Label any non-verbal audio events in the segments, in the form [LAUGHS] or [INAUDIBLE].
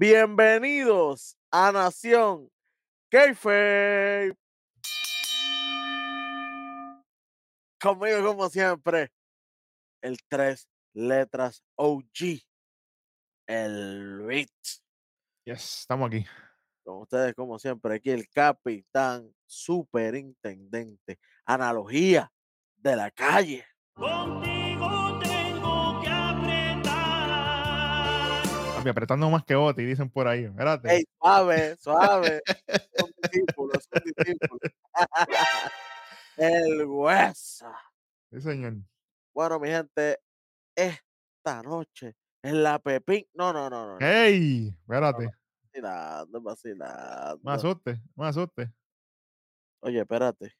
Bienvenidos a Nación Keife. Conmigo, como siempre, el tres letras OG, el Beat. Yes, estamos aquí. Con ustedes, como siempre, aquí el capitán superintendente, analogía de la calle. Contigo Papi, apretando más que Oti, dicen por ahí. Espérate. Ey, suave, suave. Son discípulos, son discípulos. [LAUGHS] el hueso. Sí, señor. Bueno, mi gente, esta noche en la Pepín. No, no, no, no. no, ¡Ey! Espérate. Vacilando, vacilando. Me asuste, me asuste. Oye, espérate. ¿Qué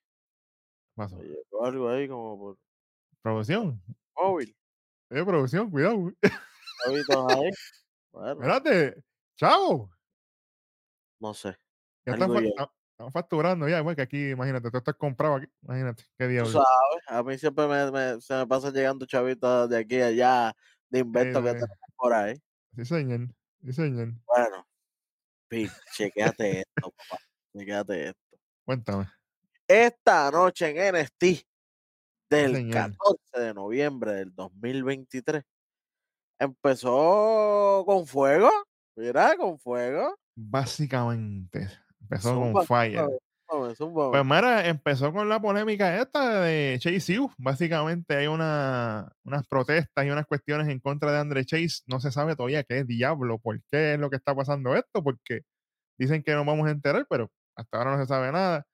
pasó? Oye, algo ahí como por Producción. móvil. Eh, producción, cuidado. Ahí. Bueno, Espérate. Chao. no sé. Ya están, fa- ya. están- están facturando ya, igual que aquí, imagínate, tú estás comprado aquí. Imagínate, qué Tú diablo. sabes, a mí siempre me, me- se me pasa llegando chavitos de aquí a allá de invento que Eh, tenemos por ahí. Sí, señor. Sí, señor. Bueno, chequéate esto, papá. Chequéate esto. Cuéntame. Esta noche en NXT del señor. 14 de noviembre del 2023 empezó con fuego. Mira, con fuego. Básicamente, empezó Zumba, con fire. Pues mira, empezó con la polémica esta de Chase U. Básicamente hay una, unas protestas y unas cuestiones en contra de Andre Chase. No se sabe todavía qué es diablo, por qué es lo que está pasando esto, porque dicen que nos vamos a enterar, pero hasta ahora no se sabe nada.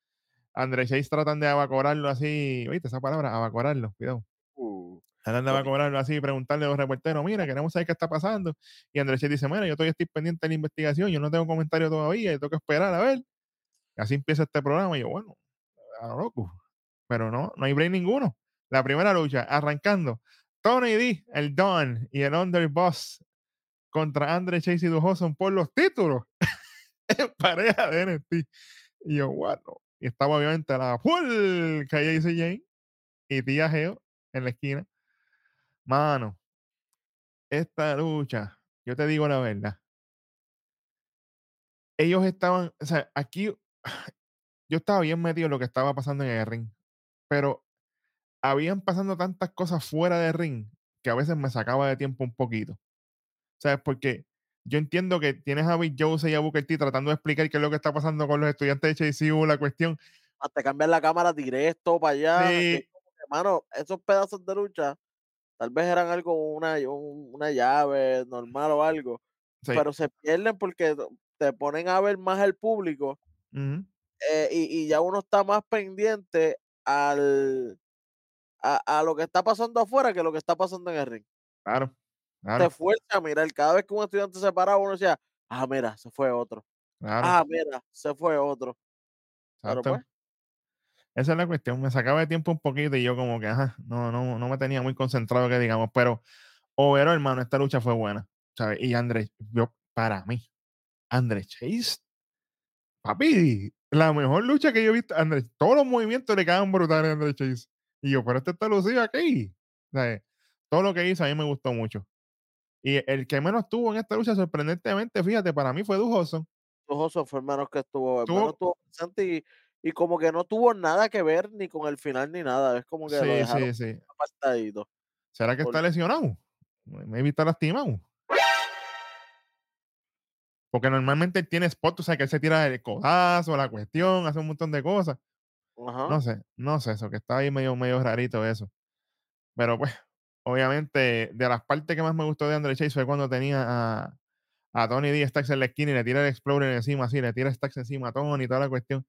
Andre Chase tratan de abacorarlo así, ¿viste esa palabra? Abacorarlo, cuidado. Tratan de Ok. abacorarlo así, preguntarle a los reporteros, mira, queremos saber qué está pasando. Y Andre Chase dice, mira, yo todavía estoy pendiente de la investigación, yo no tengo comentario todavía, yo tengo que esperar a ver. Y así empieza este programa. Y yo, bueno, a lo loco. Pero no, no hay break ninguno. La primera lucha, arrancando. Tony D, el Don y el Underboss contra Andre Chase y Dujoson por los títulos [LAUGHS] en pareja de NXT. Y yo, bueno. Y estaba obviamente la full Calle Jane y Tía Geo en la esquina. Mano, esta lucha, yo te digo la verdad. Ellos estaban, o sea, aquí [SIGHS] yo estaba bien metido en lo que estaba pasando en el ring, pero habían pasando tantas cosas fuera de ring que a veces me sacaba de tiempo un poquito. ¿Sabes? Porque yo entiendo que tienes a Big Jose y a Booker T tratando de explicar qué es lo que está pasando con los estudiantes de HCU, la cuestión. hasta cambiar la cámara directo para allá. Sí. como que, Mano, esos pedazos de lucha tal vez eran algo, una, un- una llave normal o algo, sí, pero se pierden porque te ponen a ver más el público eh, y, y ya uno está más pendiente al a, a lo que está pasando afuera que lo que está pasando en el ring. claro, Te fuerza a mirar. Cada vez que un estudiante se paraba, uno decía, ah, mira, se fue otro. claro. Ah, mira, se fue otro. Pero pues, Esa es la cuestión. Me sacaba de tiempo un poquito y yo como que, ajá, no, no, no me tenía muy concentrado que digamos, pero overall, hermano, esta lucha fue buena, ¿sabes? Y André, yo, para mí, André Chase, papi, la mejor lucha que yo he visto, André, todos los movimientos le quedaban brutales a André Chase. Y yo, pero este está lucido aquí. ¿sabes? Todo lo que hizo a mí me gustó mucho. Y el que menos tuvo en esta lucha, sorprendentemente, fíjate, para mí fue Dujoso. Ojoso fue el menos que estuvo, el Tuvo- menos estuvo presente y, y como que no tuvo nada que ver ni con el final ni nada. Es como que lo Sí, dejaron sí, sí. apartadito. ¿Será que está lesionado? Maybe está lastimado. Porque normalmente él tiene spot, o sea, que él se tira el codazo, la cuestión, hace un montón de cosas. Ajá. No sé, no sé, eso que está ahí medio, medio rarito eso. Pero pues, obviamente, de las partes que más me gustó de Andre Chase fue cuando tenía a, a Tony D. Stacks en la esquina y le tira el Explorer encima, así, le tira Stacks encima a Tony y toda la cuestión.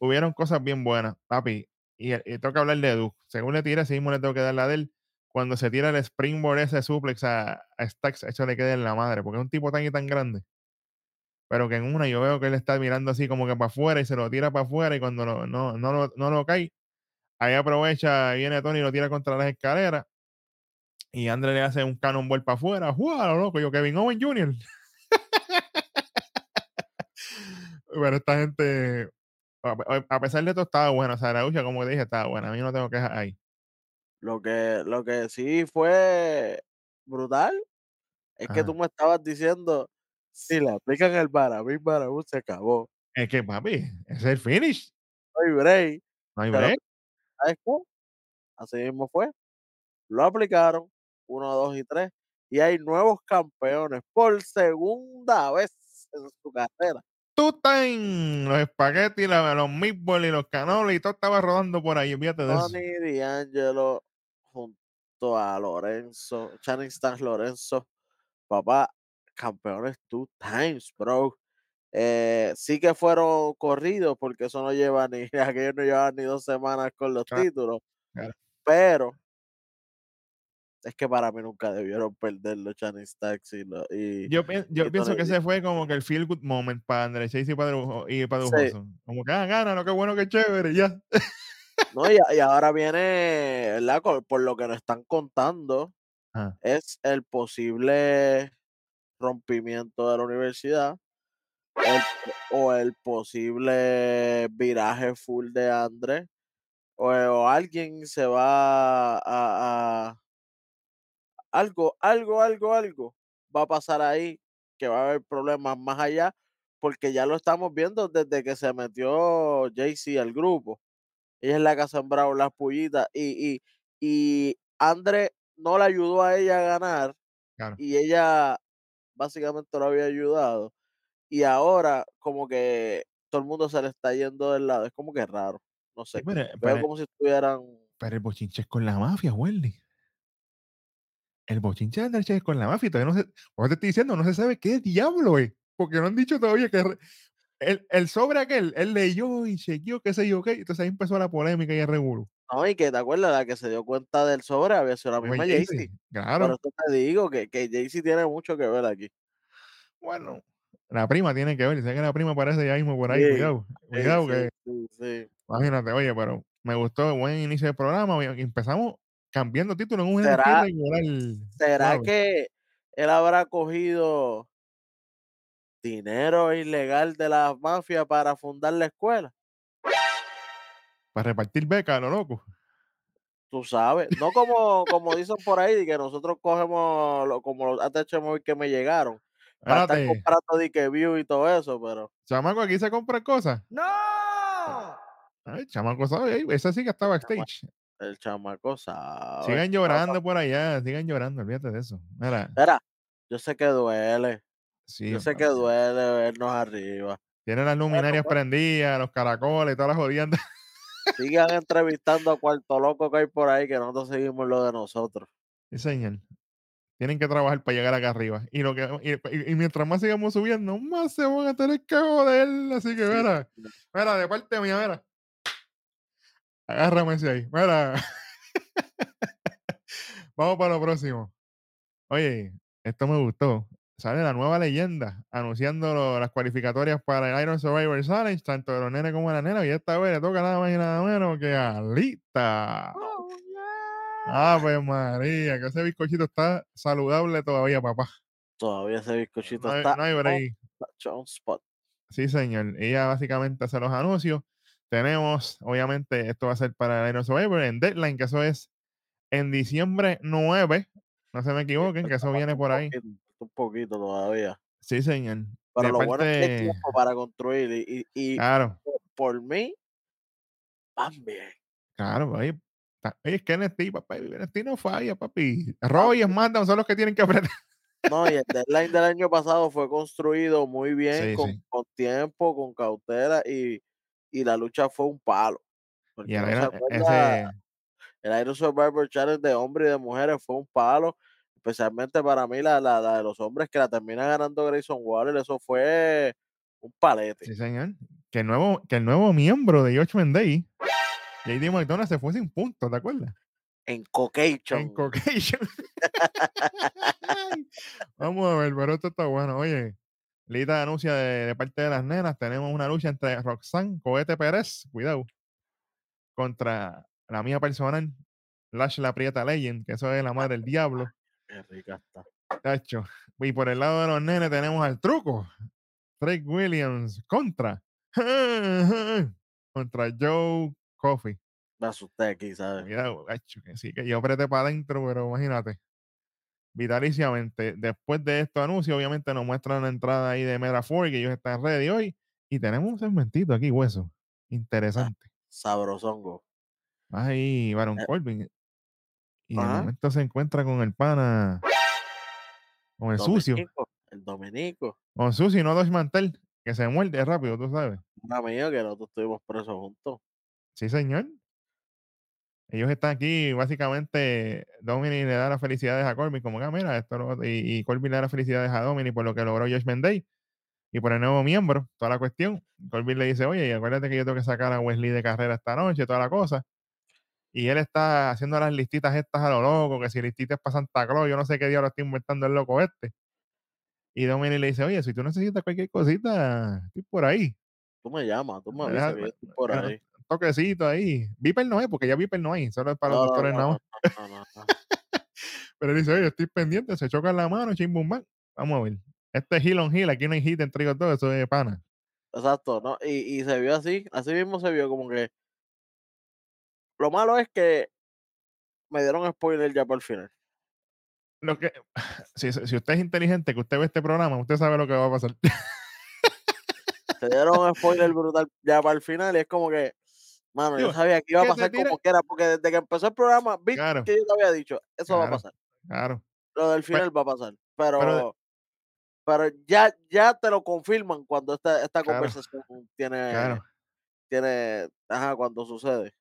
Hubieron cosas bien buenas, papi. Y, y tengo que hablar de Duke. Según le tira, ese mismo le tengo que dar la de él. Cuando se tira el springboard ese suplex a, a Stacks, eso le queda en la madre, porque es un tipo tan y tan grande. Pero que en una yo veo que él está mirando así como que para afuera y se lo tira para afuera y cuando lo- no, no, lo- no lo cae, ahí aprovecha, viene Tony y lo tira contra las escaleras y Andre le hace un cannonball para afuera. ¡Wow! loco! Yo, Kevin Owen Jr. [LAUGHS] Pero esta gente, a, pesar de todo, estaba buena. O sea, la lucha, como dije, estaba buena. A mí no tengo quejas ahí. Lo que, lo que sí fue brutal es que Ajá. tú me estabas diciendo Si le aplican el Barabín, Barabú se acabó. Es que, papi, ese es el finish. No hay break. No hay break. ¿Sabes qué? Así mismo fue. Lo aplicaron, uno, dos y tres. Y hay nuevos campeones por segunda vez en su carrera. Time, los espaguetis, los meatballs y los canoles y todo estaba rodando por ahí. Fíjate de eso. Tony D'Angelo junto a Lorenzo, Channing Stans Lorenzo, papá, campeones two times, bro. Eh, sí que fueron corridos porque eso no lleva ni, [LAUGHS] aquellos no llevan ni dos semanas con los Claro, títulos, claro. pero es que para mí nunca debieron perder los Channing Stacks y, lo- y Yo, pi- yo y pienso que ese fue como que el feel good moment para Andrés Chase y para, y para Sí. Como que, ah, gana, lo que bueno, que chévere, ya. no, y, y ahora viene, ¿verdad? Por lo que nos están contando, es el posible rompimiento de la universidad el- o el posible viraje full de Andrés o, o alguien se va a, a- algo, algo, algo, algo va a pasar ahí que va a haber problemas más allá porque ya lo estamos viendo desde que se metió Jaycee al grupo. Ella es la que ha sembrado las pullitas y, y, y André no le ayudó a ella a ganar Claro. y ella básicamente lo había ayudado. Y ahora como que todo el mundo se le está yendo del lado. Es como que raro. No sé. Pero, pero- como si estuvieran... pero el bochinche es con la mafia, Wendy. El bochinche de con la mafia. Todavía no se, te estoy diciendo, no se sabe qué diablo es. Porque no han dicho todavía que el, el sobre aquel, él leyó y chequeó, qué sé yo qué. Entonces ahí empezó la polémica y el revuelo. No, y que te acuerdas, la que se dio cuenta del sobre había sido la misma Jaycee. Claro. Por eso te digo que, que Jaycee tiene mucho que ver aquí. Bueno, la prima tiene que ver. Sé que la prima aparece ya mismo por ahí. Sí, Cuidado. Cuidado sí, que sí. Imagínate, oye, pero me gustó, buen inicio del programa. Empezamos cambiando título en un ¿Será-. ¿Será que él habrá cogido dinero ilegal de la mafia para fundar la escuela? Para repartir becas lo loco. Tú sabes, no como, como dicen por ahí, que nosotros cogemos lo- como los ATH que me llegaron, para estar comprando de que view y todo eso, pero chamaco, aquí se compran cosas. ¡No! Ay, chamaco, sabe, esa sí que está backstage. El chamaco sabe. Sigan llorando por allá, sigan llorando, olvídate de eso. Mira, Mira, yo sé que duele, sí, yo sé que duele vernos arriba. Tienen las luminarias prendidas, los caracoles, todas las jodiendas. Sigan entrevistando a cuarto loco que hay por ahí, que nosotros seguimos lo de nosotros. Sí, señor. Tienen que trabajar para llegar acá arriba. Y, lo que, y, y- y mientras más sigamos subiendo, más se van a tener que joder. Así que, mira, mira, de parte mía, mira. Agárrame ese ahí. Mira. [LAUGHS] Vamos para lo próximo. Oye, esto me gustó. Sale la nueva leyenda anunciando lo- las cualificatorias para el Iron Survivor Challenge, tanto de los nenes como de las nenas. Y esta vez le toca nada más y nada menos que a Alita. Ave María, que ese bizcochito está saludable todavía, papá. Todavía ese bizcochito No está no hay on break. the on spot. Sí, señor. Ella básicamente hace los anuncios. Tenemos, obviamente, esto va a ser para el Iron Survivor en Deadline, que eso es en diciembre 9. No se me equivoquen, que eso viene por ahí. Un poquito, todavía. Sí, señor. Pero De lo bueno es que hay parte- tiempo para construir y, y, y Claro, por mí, van bien. claro. Oye, es que NXT, papá, NXT no falla, papi. Raw y SmackDown son los que tienen que apretar. No, y el deadline del año pasado fue construido muy bien, Sí, con, sí. con tiempo, con cautela y, y la lucha fue un palo. Porque Y el no Iron- acuerda, ese, el Iron Survivor Challenge de hombres y de mujeres fue un palo. Especialmente para mí, la, la, la de los hombres que la termina ganando Grayson Waller, eso fue un palete. sí, señor. Que el nuevo, que el nuevo miembro de Judgment Day, JD McDonald, se fue sin puntos, ¿te acuerdas? En Cocation. En Caucasian. [LAUGHS] Vamos a ver, pero esto está bueno. Oye, Lita anuncia de, de parte de las nenas. Tenemos una lucha entre Roxanne Cohete Pérez, cuidado, contra la mía personal, Lash La Prieta Legend, que eso es la madre del diablo. Qué rica está. Tacho. Y por el lado de los nenes tenemos al truco. Drake Williams contra. [LAUGHS] contra Joe Coffey. Me asusté aquí, ¿sabes? Cuidado, gacho, que sí, que yo apreté para adentro, pero imagínate. Vitaliciamente. Después de estos anuncios, obviamente nos muestran la entrada ahí de Mera Ford, que ellos están ready hoy. Y tenemos un segmentito aquí, hueso. Interesante. Sabrosongo. Ahí, Baron Eh. Corbin. Y de Ajá. momento se encuentra con el pana, con el sucio. El Dominico. Con sucio y no dos mantel, que se muerde rápido, tú sabes. Un amigo que nosotros estuvimos presos juntos. Sí, señor. Ellos están aquí, básicamente, Dominic le da las felicidades a Corbin, como que, "Ah, mira, esto lo- y, y Corbin le da las felicidades a Dominic por lo que logró Josh Day y por el nuevo miembro, toda la cuestión. Corbin le dice, oye, y acuérdate que yo tengo que sacar a Wesley de carrera esta noche, toda la cosa. Y él está haciendo las listitas estas a lo loco, que si listitas para Santa Claus, yo no sé qué diablo está inventando el loco este. Y Dominic le dice, oye, si tú necesitas cualquier cosita, estoy por ahí. Tú me llamas, tú me avisas estoy por ahí. Toquecito ahí. Viper no es, porque ya Viper no hay, solo es para No, los doctores nada no, más. no. [LAUGHS] Pero él dice, oye, estoy pendiente, se chocan la mano, chim bum bam. Vamos a ver. Este es heel on heel, aquí no hay hit entre ellos dos, eso es pana. Exacto, ¿no? Y, y se vio así, así mismo se vio como que. Lo malo es que me dieron spoiler ya por el final. Lo que, [LAUGHS] si, si usted es inteligente, que usted ve este programa, usted sabe lo que va a pasar. Te dieron un spoiler brutal ya para el final y es como que, mano, Digo, yo sabía que iba a pasar como quiera, porque desde que empezó el programa, vi Claro. que yo te había dicho, eso va a pasar. Claro. Lo del Pe- final va a pasar. Pero, pero ya, ya te lo confirman cuando esta, esta Claro. conversación tiene, tiene, ajá, cuando sucede.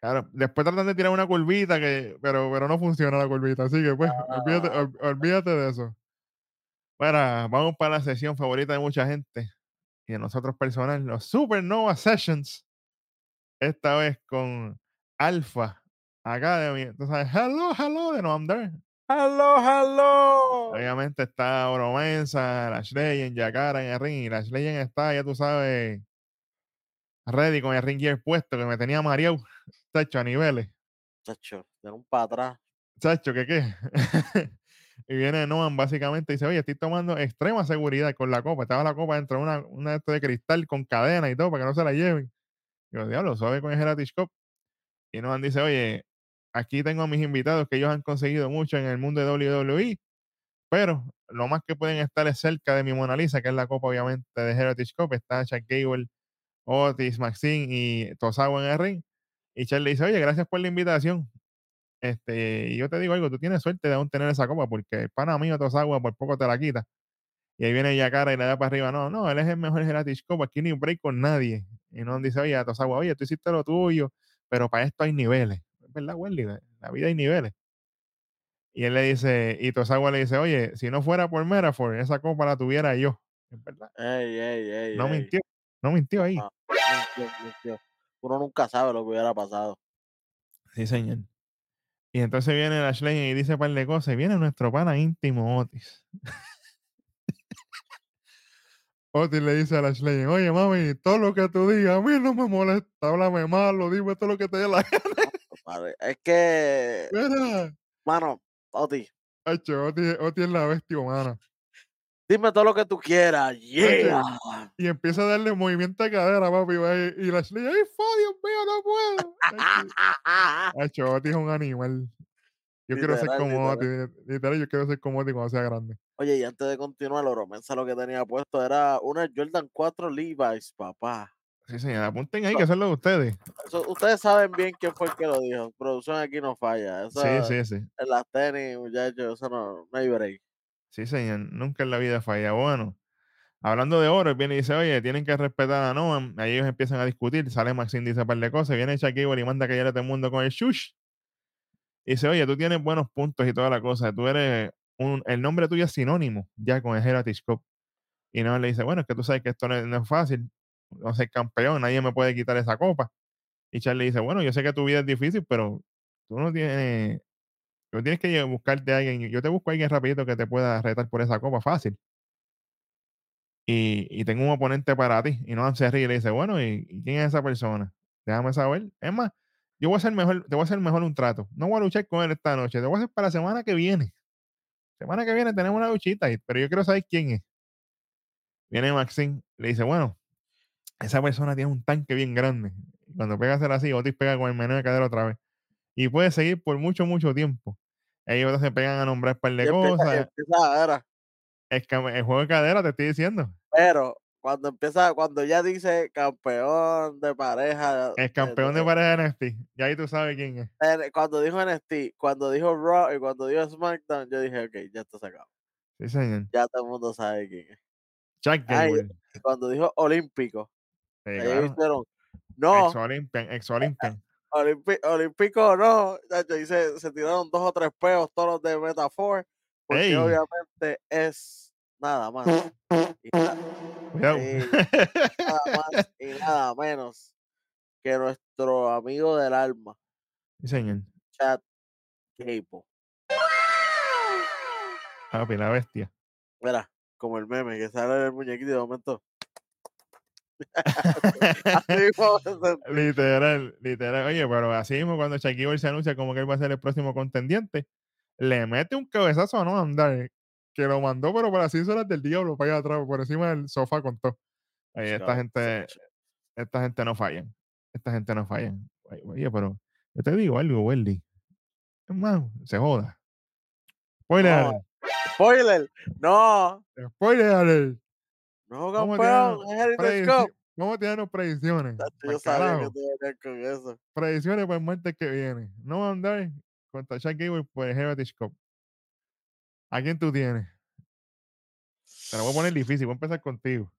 Claro, después tratan de tirar una curvita, que, pero, pero no funciona la curvita, así que pues, olvídate, Ah. ol- olvídate de eso. Bueno, vamos para la sesión favorita de mucha gente y de nosotros personal, los Supernova Sessions. Esta vez con Alpha Academy. Entonces, hello, hello, de No I'm There. ¡Hello, hello! Obviamente está Oro Mensa, Lash Legend, Yakara en el ring. Y Lash Legend está, ya tú sabes, ready con el ring gear puesto, que me tenía mareado, tacho, a niveles. Chacho, de un para atrás. Chacho, ¿qué qué? [LAUGHS] y viene Noam básicamente y dice, oye, estoy tomando extrema seguridad con la copa. Estaba la copa dentro de una, una de estas de cristal con cadena y todo para que no se la lleven. Yo, diablo, suave con el Heritage Cup. Y Noam dice, oye, aquí tengo a mis invitados que ellos han conseguido mucho en el mundo de WWE, pero lo más que pueden estar es cerca de mi Mona Lisa, que es la copa obviamente de Heritage Cup. Está Chuck Gable, Otis, Maxine y Tosawa en el ring. Y Charlie dice, oye, gracias por la invitación. Este, y yo te digo algo, tú tienes suerte de aún tener esa copa, porque el pana mío Tosawa por poco te la quita. Y ahí viene Yakara y le da para arriba. No, no, él es el mejor Heritage Cup, aquí ni break con nadie. Y no dice, oye, a Tosawa, oye, tú hiciste lo tuyo, pero para esto hay niveles. Es verdad, Wendy, en la vida hay niveles. Y él le dice, y Tosawa le dice, oye, si no fuera por Merafor, esa copa la tuviera yo. Es verdad. Ey, ey, ey. No mintió, no mintió ahí. Ah, mintió, mintió. Uno nunca sabe lo que hubiera pasado. Sí, señor. Y entonces viene Ashley y dice un par de cosas. Y viene nuestro pana íntimo Otis. [LAUGHS] Otis le dice a Ashley, oye mami, todo lo que tú digas a mí no me molesta. Háblame malo, dime todo lo que te dé la gana. Es que, [LAUGHS] Mira, mano, Oti, Hacho, Otis, Otis es la bestia humana. dime todo lo que tú quieras. Yeah. Y empieza a darle movimiento de cadera, papi. Y, y la Ashley, ay, fo, Dios mío, no puedo. Hacho, [LAUGHS] Otis es un animal. Yo quiero ser como literal. Otis. Literal, yo quiero ser como Otis cuando sea grande. Oye, y antes de continuar, Oro Mensa lo que tenía puesto era una Jordan 4 Levi's, papá. Sí, señor, apunten ahí que eso es lo de ustedes. Ustedes saben bien quién fue el que lo dijo. Producción aquí no falla. Eso, Sí, sí, sí. En las tenis, muchachos, eso no, no hay break. Sí, señor. Nunca en la vida falla. Bueno, hablando de oro, él viene y dice, oye, tienen que respetar a Noam. Ahí ellos empiezan a discutir. Sale Maxine, dice un par de cosas. Viene Shaquille y manda que a todo el mundo con el shush. Y dice, oye, tú tienes buenos puntos y toda la cosa. Tú eres un, el nombre tuyo es sinónimo ya con el Heritage Cup. Y Noam le dice, bueno, es que tú sabes que esto no es, no fácil. No ser campeón, nadie me puede quitar esa copa. Y Charlie dice, bueno, yo sé que tu vida es difícil, pero tú no tienes Tú tienes que buscarte a alguien. Yo te busco a alguien rapidito que te pueda retar por esa copa fácil. Y, y tengo un oponente para ti. Y no se ríe y le dice, bueno, ¿y, y quién es esa persona? Déjame saber. Es más, yo voy a hacer mejor, te voy a hacer mejor un trato. No voy a luchar con él esta noche. Te voy a hacer para la semana que viene. Semana que viene tenemos una luchita, pero yo quiero saber quién es. Viene Maxine, le dice, bueno, esa persona tiene un tanque bien grande. Cuando pega a hacer así, Otis pega con el menú de cadera otra vez. Y puede seguir por mucho, mucho tiempo. Ellos se pegan a nombrar un par de Y empieza, cosas. empieza que el juego de cadera, te estoy diciendo. pero cuando empieza, cuando ya dice campeón de pareja. De- campeón de de- pareja de NXT. Y ahí tú sabes quién es. cuando dijo NXT, cuando dijo Raw y cuando dijo SmackDown, yo dije, ok, ya está sacado. Sí, señor. Ya todo el mundo sabe quién es. Chuck Ay, cuando dijo Olímpico, Sí, claro. hicieron, no, Ex Olympian, ex Olympian. Olimpi- Olímpico no, y se, se tiraron dos o tres peos todos los de Metafor, porque Ey. obviamente es nada más [LAUGHS] y [LAUGHS] nada más y nada menos que nuestro amigo del alma, señor. Chad Gable. Papi, la bestia. Mira, como el meme que sale el muñequito de momento. [LAUGHS] literal, literal. Oye, pero así mismo cuando Shaquille se anuncia como que él va a ser el próximo contendiente, le mete un cabezazo a no andar, que lo mandó, pero las seis horas del diablo para allá atrás, por encima del sofá con todo. Esta gente, esta gente no fallan. Esta gente no fallan. Oye, pero yo te digo algo, Weldy. Es más, se joda. Spoiler, No, Spoiler, no, spoiler alert. no campeón, es. Vamos a tirarnos predicciones. Yo sabía que te con eso. predicciones para el martes que viene. No va a andar contra Shaq Gable por el Heritage Cup. ¿A quién tú tienes? Te la voy a poner difícil, voy a empezar contigo.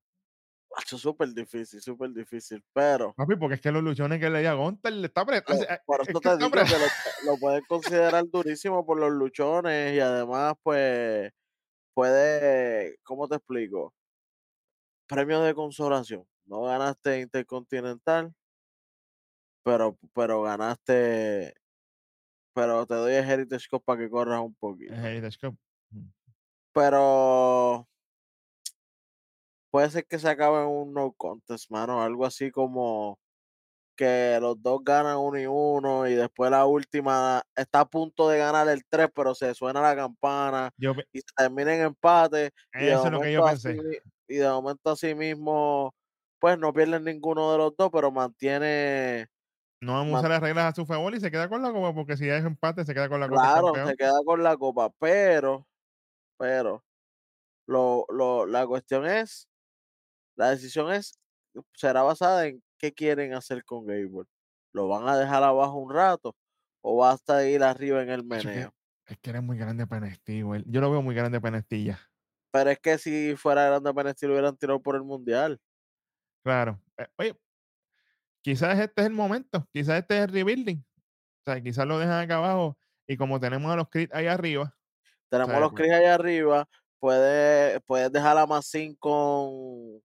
Macho, súper difícil, súper difícil, pero Papi, porque es que los luchones que le di a Gunter le está apretando. por es eso te digo que lo, lo pueden considerar durísimo por los luchones y además, pues, puede, ¿cómo te explico? Premio de consolación. No ganaste Intercontinental, pero, pero ganaste, pero te doy el Heritage Cup para que corras un poquito. Heritage Cup. Pero puede ser que se acabe en un no contest, mano. Algo así como que los dos ganan uno y uno y después la última está a punto de ganar el 3, pero se suena la campana Yo, y se termina en empate. Y de, eso es lo que yo momento así, pensé. y de momento así mismo, pues no pierden ninguno de los dos, pero mantiene, No vamos a usar las reglas a su favor y se queda con la copa, porque si es empate, se queda con la copa. claro, se queda con la copa, pero, pero, lo, lo, la cuestión es, la decisión es, será basada en qué quieren hacer con Gable. ¿Lo van a dejar abajo un rato o va hasta ir arriba en el meneo? Es que eres muy grande para NXT, güey. Yo lo veo muy grande para NXT ya. Pero es que si fuera grande para lo hubieran tirado por el mundial. Claro. Eh, oye, quizás este es el momento. Quizás este es el rebuilding. O sea, quizás lo dejan acá abajo. Y como tenemos a los Creed ahí arriba, Tenemos los Chris allá arriba. Puedes, puedes dejar a Massin con,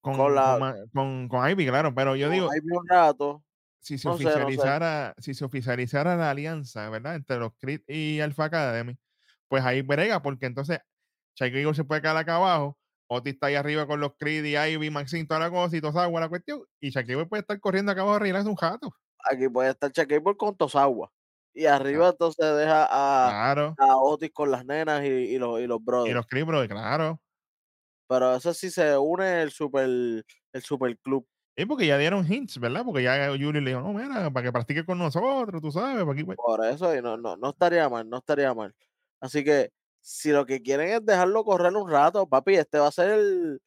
con, Con la- con, con- Ivy, claro. Pero yo digo, Ivy un rato. si se no sé, no sé. oficializara, si se oficializara la alianza, ¿verdad? Entre los Creed y Alpha Academy, pues ahí brega, porque entonces Eagle se puede quedar acá abajo, Otis está ahí arriba con los Creed y Ivy, Maxine, toda la cosa y toda esa agua, la cuestión, y Eagle puede estar corriendo acá abajo a arreglarse un jato. Aquí puede estar Shaquille con Tosagua. Y arriba entonces deja a, Claro. a Otis con las nenas y, y los, y los brothers. Y los Creed, bro, claro. Pero eso sí se une el super, el super club. Y porque ya dieron hints, ¿verdad? Porque ya Yuri le dijo, no, mira, para que practique con nosotros, tú sabes, para aquí, pues". Por eso, y no, no, no estaría mal, no estaría mal. Así que si lo que quieren es dejarlo correr un rato, papi, este va a ser el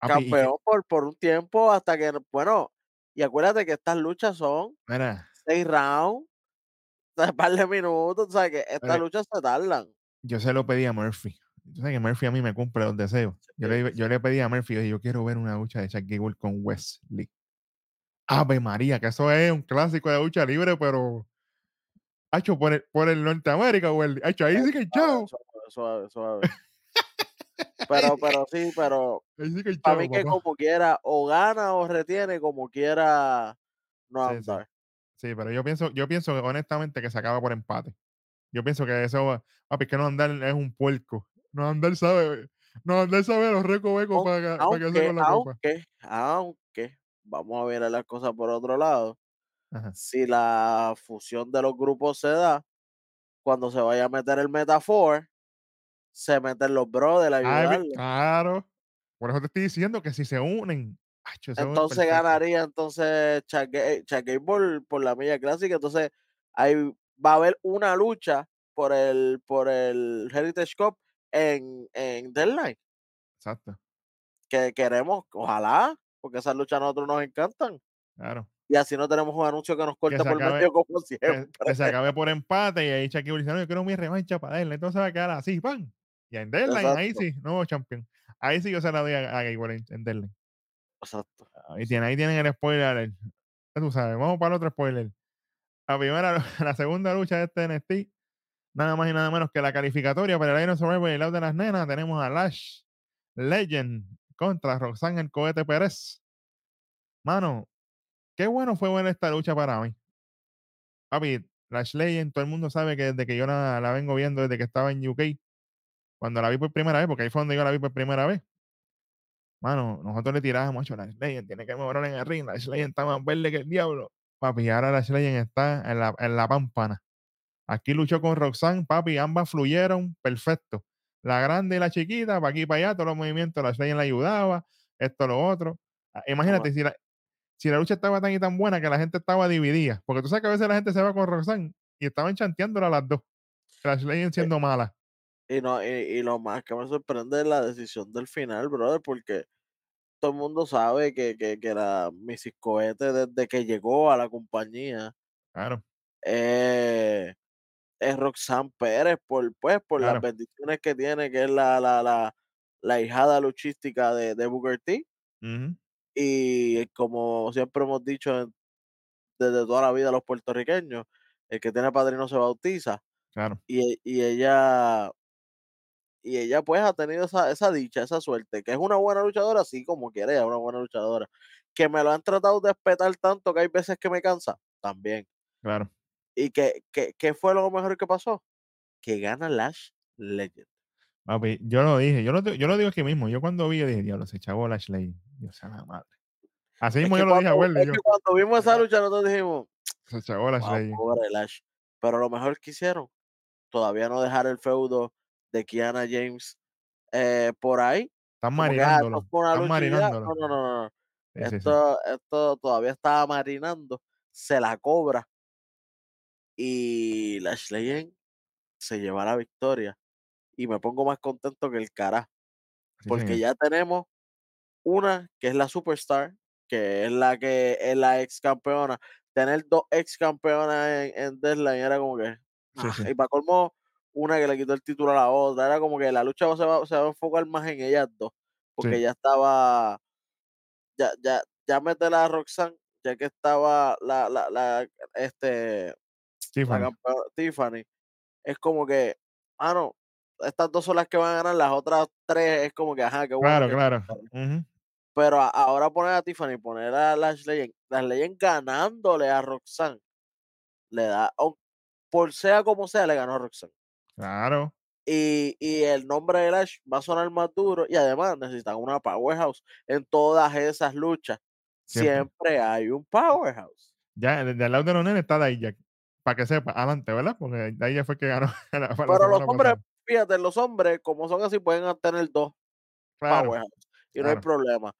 Papi, campeón por, por un tiempo hasta que, bueno, y acuérdate que estas luchas son mira, seis rounds, un par de minutos, o sea que estas luchas se tardan. yo se lo pedí a Murphy. Tú sabes que Murphy a mí me cumple los deseos. Yo le, yo le pedí a Murphy, oye, yo quiero ver una lucha de Shaquille Eagle con Wesley. Ave María, que eso es un clásico de lucha libre, pero. Hacho, por el, por el Norteamérica, Wesley. Hacho, ahí sí que chao. Suave, suave, suave. [LAUGHS] Pero, pero sí, pero Ahí sí que hay para chao, mí que papá. como quiera, o gana o retiene, como quiera, no sí. andar. Sí, pero yo pienso, yo pienso honestamente que se acaba por empate. Yo pienso que eso, papi, que no andar es un puerco. No andar sabe, no andar sabe los recovecos para, que- para que Aunque, con la copa. aunque, aunque, vamos a ver las cosas por otro lado. Ajá. Si la fusión de los grupos se da, cuando se vaya a meter el Metafor, se meten los brothers a Ay, claro. Por eso te estoy diciendo que si se unen, Entonces ganaría entonces Gable por, por la milla clásica. Entonces ahí va a haber una lucha por el, por el Heritage Cup en, en Deadline. Exacto. Que queremos, ojalá, porque esas luchas a nosotros nos encantan. Claro. Y así no tenemos un anuncio que nos corte se por acabe- medio como siempre. que se acabe por empate y ahí Shaquille dice, no, yo quiero mi revancha para él. Entonces va a quedar así, ¡pam! Y en Deadline, ahí sí, nuevo champión. Ahí sí yo se la doy a, a Gable en, en Deadline. Exacto. Ahí, tiene, ahí tienen el spoiler. Ya tú sabes, vamos para el otro spoiler. La primera, [LAUGHS] la segunda lucha de este NXT, nada más y nada menos que la calificatoria para el Iron Survivor y el lado de las nenas, tenemos a Lash Legend contra Roxanne el Cohete Pérez. Mano, qué bueno fue ver esta lucha para mí. Papi, Lash Legend, todo el mundo sabe que desde que yo la, la vengo viendo desde que estaba en UK, cuando la vi por primera vez, porque ahí fue donde yo la vi por primera vez. Mano, nosotros le tirábamos mucho Lash Legend, tiene que mejorar en el ring, Lash Legend está más verde que el diablo. Papi, ahora Lash Legend está en la, en la pámpana. Aquí luchó con Roxanne, papi, ambas fluyeron perfecto. La grande y la chiquita, para aquí y para allá, todos los movimientos, Lash Legend la ayudaba, esto, lo otro. Ah, Imagínate, si la, si la lucha estaba tan y tan buena que la gente estaba dividida, porque tú sabes que a veces la gente se va con Roxanne y estaban chanteándola a las dos. Lash Legend siendo mala. Y, no, y, y lo más que me sorprende es la decisión del final, brother, porque todo el mundo sabe que, que, que la Mrs. Cohete desde que llegó a la compañía Claro, eh, es Roxanne Pérez por, pues, por Claro. las bendiciones que tiene, que es la, la, la, la hijada luchística de, de Booker T. Y como siempre hemos dicho desde toda la vida los puertorriqueños, el que tiene padrino se bautiza. claro, Y, y ella y ella pues ha tenido esa, esa dicha, esa suerte, que es una buena luchadora, sí, como quiere, es una buena luchadora. Que me lo han tratado de espetar tanto que hay veces que me cansa, también. claro. ¿Y que, que, que fue lo mejor que pasó? Que gana Lash Legend. Papi, yo lo dije, yo lo, yo lo digo aquí mismo. Yo cuando vi, yo dije, diablo, se chavó Lash Legend. Dios la madre. Así Es mismo que, yo lo dije a cuando, Welly, vimos esa lucha, nosotros dijimos, se chavó Lash Legend. pobre Lash. Pero lo mejor que hicieron, todavía no dejar el feudo de Kiana James eh, por ahí. Están ah, marinándolo. Están marinándolo. No, no, no, no. Sí, sí. Esto, esto todavía estaba marinando, se la cobra y Lash Legend se lleva la victoria. Y me pongo más contento que el cara, Sí, porque ya tenemos una que es la superstar, que es la que es la ex campeona. Tener dos ex campeonas en, en Deadline era como que. Ah. Y para colmo, una que le quitó el título a la otra. Era como que la lucha se va, se va a enfocar más en ellas dos. Porque Sí. ya estaba. Ya, ya, ya métela a Roxanne, ya que estaba la, la, la, este, Tiffany. campeona Tiffany. Es como que, ah, no, estas dos son las que van a ganar, las otras tres es como que, ajá, qué bueno. Claro, que claro. Pero a- ahora poner a Tiffany, poner a Lash Legend, Lash Legend ganándole a Roxanne, le da, por sea como sea, le ganó a Roxanne. Claro. Y, y el nombre de Lash va a sonar más duro y además necesitan una powerhouse en todas esas luchas. Siempre. Siempre hay un powerhouse. Ya, desde al lado de los nenes está Dijak. Para que sepa, adelante, ¿verdad? Porque Dijak fue el que ganó [LAUGHS] la, Pero los hombres, pasada. fíjate, los hombres, como son así, pueden tener dos Claro, powerhouse y no hay problema.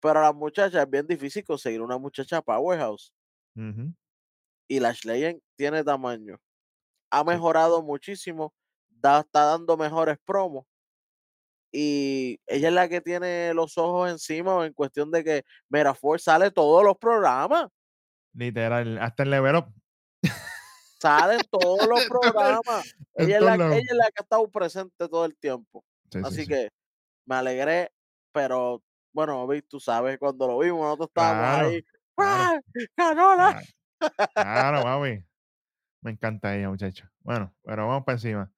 Pero a las muchachas es bien difícil conseguir una muchacha powerhouse. Y Lash Legend tiene tamaño. Ha mejorado muchísimo, da- está dando mejores promos. Y ella es la que tiene los ojos encima en cuestión de que Mera Force sale todos los programas. Literal, hasta el level up. Sale en todos los [LAUGHS] programas. Ella es, la, ella es la que ha estado presente todo el tiempo. Sí, sí, Así sí. que me alegré, pero bueno, Vic, tú sabes, cuando lo vimos, nosotros estábamos Claro, ahí. claro. ¡Ah! ¡Ganó la! Claro, claro, papi. Me encanta ella, muchacho. Bueno, pero vamos para encima.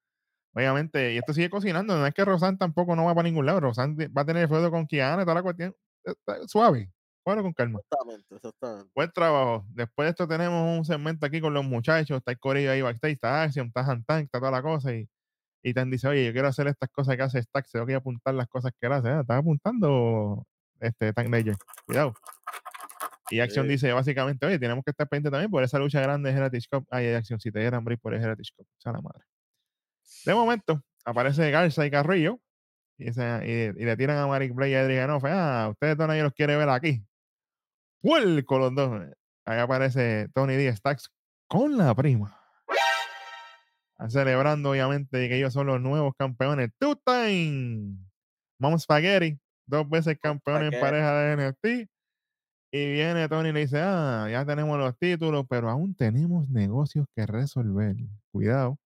Obviamente, y esto sigue cocinando. No es que Rosan tampoco no va para ningún lado. Rosan va a tener el feudo con Kiana y toda la cuestión. Está Suave. Bueno, con calma. Exactamente, exactamente. Buen trabajo. Después de esto tenemos un segmento aquí con los muchachos. Está el corillo ahí backstage, está Action, está Hantan, está toda la cosa. Y, y Tan dice, oye, yo quiero hacer estas cosas que hace Stack. Tengo que apuntar las cosas que él hace. Ah, Estás apuntando este Tank Ranger. Cuidado. Y Action Sí. dice básicamente, oye, tenemos que estar pendientes también por esa lucha grande de Heritage Cup. Ay, Action, si te dieran break por el Heritage Cup. O sea, la madre. De momento, aparece Garza y Carrillo. Y, ese- y- y le tiran a Maric Blay y a Adrianoff. Ah, ustedes nadie los quiere ver aquí. ¡Puerco los dos! Ahí aparece Tony D. Stacks con la prima. Están celebrando, obviamente, que ellos son los nuevos campeones. Two time. Mom Spaghetti, dos veces campeones en pareja de NXT. Y viene Tony y le dice, ah, ya tenemos los títulos, pero aún tenemos negocios que resolver. Cuidado.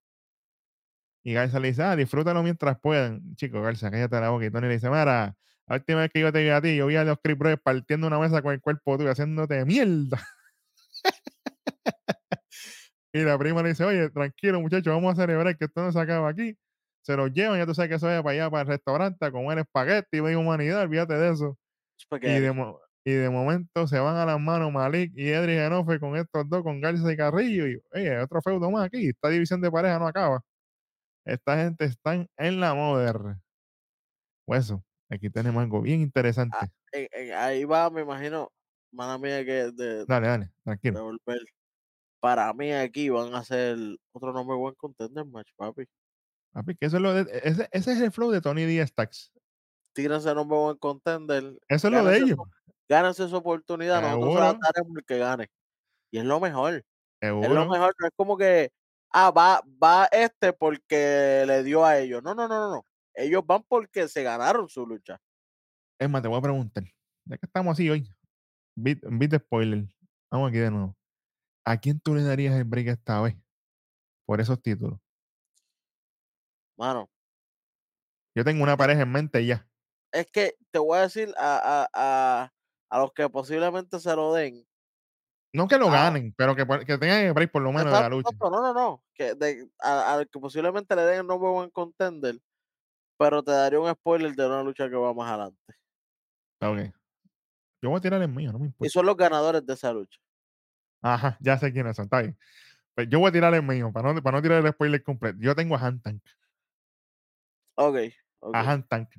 Y Garza le dice, ah, disfrútalo mientras puedan. Chico, Garza, cállate la boca. Y Tony le dice, Mara, la última vez que yo te vi a ti, yo vi a los Creep Brothers partiendo una mesa con el cuerpo tuyo, haciéndote mierda. [LAUGHS] y la prima le dice, oye, tranquilo, muchachos, vamos a celebrar que esto no se acaba aquí. Se los llevan, ya tú sabes que eso es para allá, para el restaurante, a comer espagueti y humanidad, olvídate de eso. Y de, y de momento se van a las manos Malik y Edri Genofe con estos dos, con Garza y Carrillo. Y oye, otro feudo más aquí. Esta división de pareja no acaba. Esta gente están en la moder. Pues eso, aquí tenemos algo bien interesante. En- en- ahí va, me imagino, mala mía que de, dale, dale, tranquilo. volver. Para mí aquí van a hacer otro nombre buen contender match, papi. Papi, que eso es lo de- ese, ese es el flow de Tony Díaz Tax. Tírense nombre buen contender. Eso es lo de ellos. Gánense su oportunidad. Nosotros se la Seguro. daremos el que gane. Y es lo mejor. Es lo Seguro. mejor. No es como que, ah, va, va este porque le dio a ellos. No, no, no, no, no. Ellos van porque se ganaron su lucha. Es más, te voy a preguntar. Ya que estamos así hoy, beat de spoiler. Vamos aquí de nuevo. ¿A quién tú le darías el break esta vez? Por esos títulos. Mano, Yo tengo una pareja en mente ya. es que te voy a decir a, a, a, a los que posiblemente se lo den. No que lo Ah. ganen, pero que, que tengan el break por lo menos de la lucha. No, no, no. Que de, a- al que posiblemente le den el nombre buen contender. Pero te daría un spoiler de una lucha que va más adelante. Ok. Yo voy a tirar el mío, no me Y importa. son los ganadores de esa lucha. Ajá, ya sé quiénes son, está bien. Pues yo voy a tirar el mío, para no, para no tirar el spoiler completo. Yo tengo a Han Tank. Ok, ok. A Han Tank.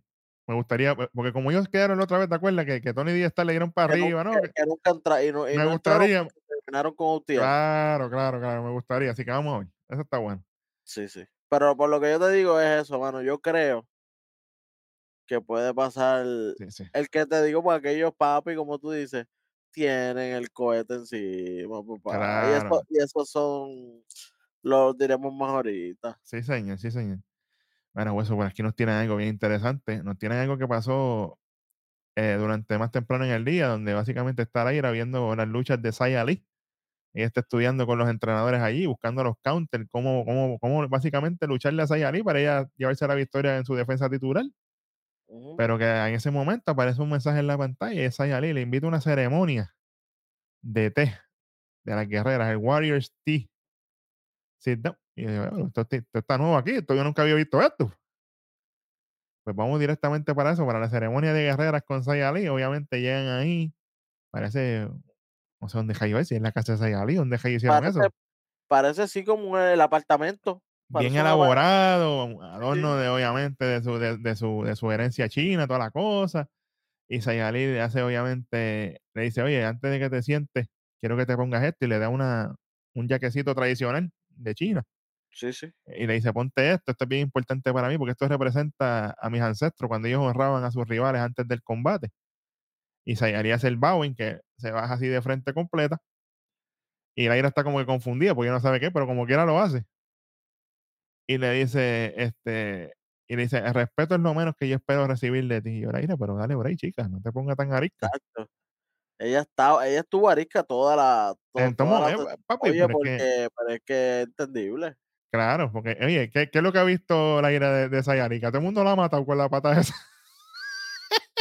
Me gustaría, pues, porque como ellos quedaron la otra vez, ¿te acuerdas? Que, que Tony Díaz le dieron para Que, arriba, ¿no? que- entra, y no, y me no gustaría, terminaron con UTM. claro, claro, claro, me gustaría. Así que vamos a ver. Eso está bueno. Sí, sí. Pero por lo que yo te digo es eso, mano. Yo creo que puede pasar Sí, sí. el que te digo, porque aquellos papi, como tú dices, tienen el cohete encima, papá. Y, eso, y esos son, los diremos más ahorita. Sí, señor, sí, señor. Bueno, pues, por aquí nos tienen algo bien interesante. Nos tienen algo que pasó eh, durante más temprano en el día, donde básicamente está Laira viendo las luchas de Saya Ali. Ella está estudiando con los entrenadores allí, buscando los counters, cómo, cómo, cómo básicamente lucharle a Saya Ali para ella llevarse la victoria en su defensa titular. Pero que en ese momento aparece un mensaje en la pantalla y Saya Ali le invita a una ceremonia de té de las guerreras, el Warriors Tea. Sit down. Y yo, "Bueno, esto, esto está nuevo aquí, esto yo nunca había visto esto. Pues vamos directamente para eso, para la ceremonia de guerreras con Saya Ali. Obviamente llegan ahí, parece, no sé dónde es, si es la casa de Saya Ali, dónde Jayo hicieron Parece, eso. parece así como el apartamento. Bien elaborado, adorno Sí. de, obviamente, de su, de, de su, de su herencia china, toda la cosa. Y Saya Ali le hace, obviamente, le dice, oye, antes de que te sientes, quiero que te pongas esto y le da una, un jaquecito tradicional de China. Sí, sí. y le dice, ponte esto, esto es bien importante para mí porque esto representa a mis ancestros cuando ellos honraban a sus rivales antes del combate. Y Sayari hace el bowing que se baja así de frente completa. Y Laira está como que confundida porque no sabe qué, pero como quiera lo hace. Y le dice, este, y le dice, el respeto es lo menos que yo espero recibir de ti. Y yo, Laira, pero dale por ahí, chica, no te pongas tan arisca. Exacto. Ella estaba, ella estuvo arisca toda la. to- En toda la eh, papi, Oye, pero es porque, que, pero es que es entendible. claro, porque, oye, ¿qué, qué es lo que ha visto Laira de, de Sayari? Que a todo el mundo la ha matado con la pata esa.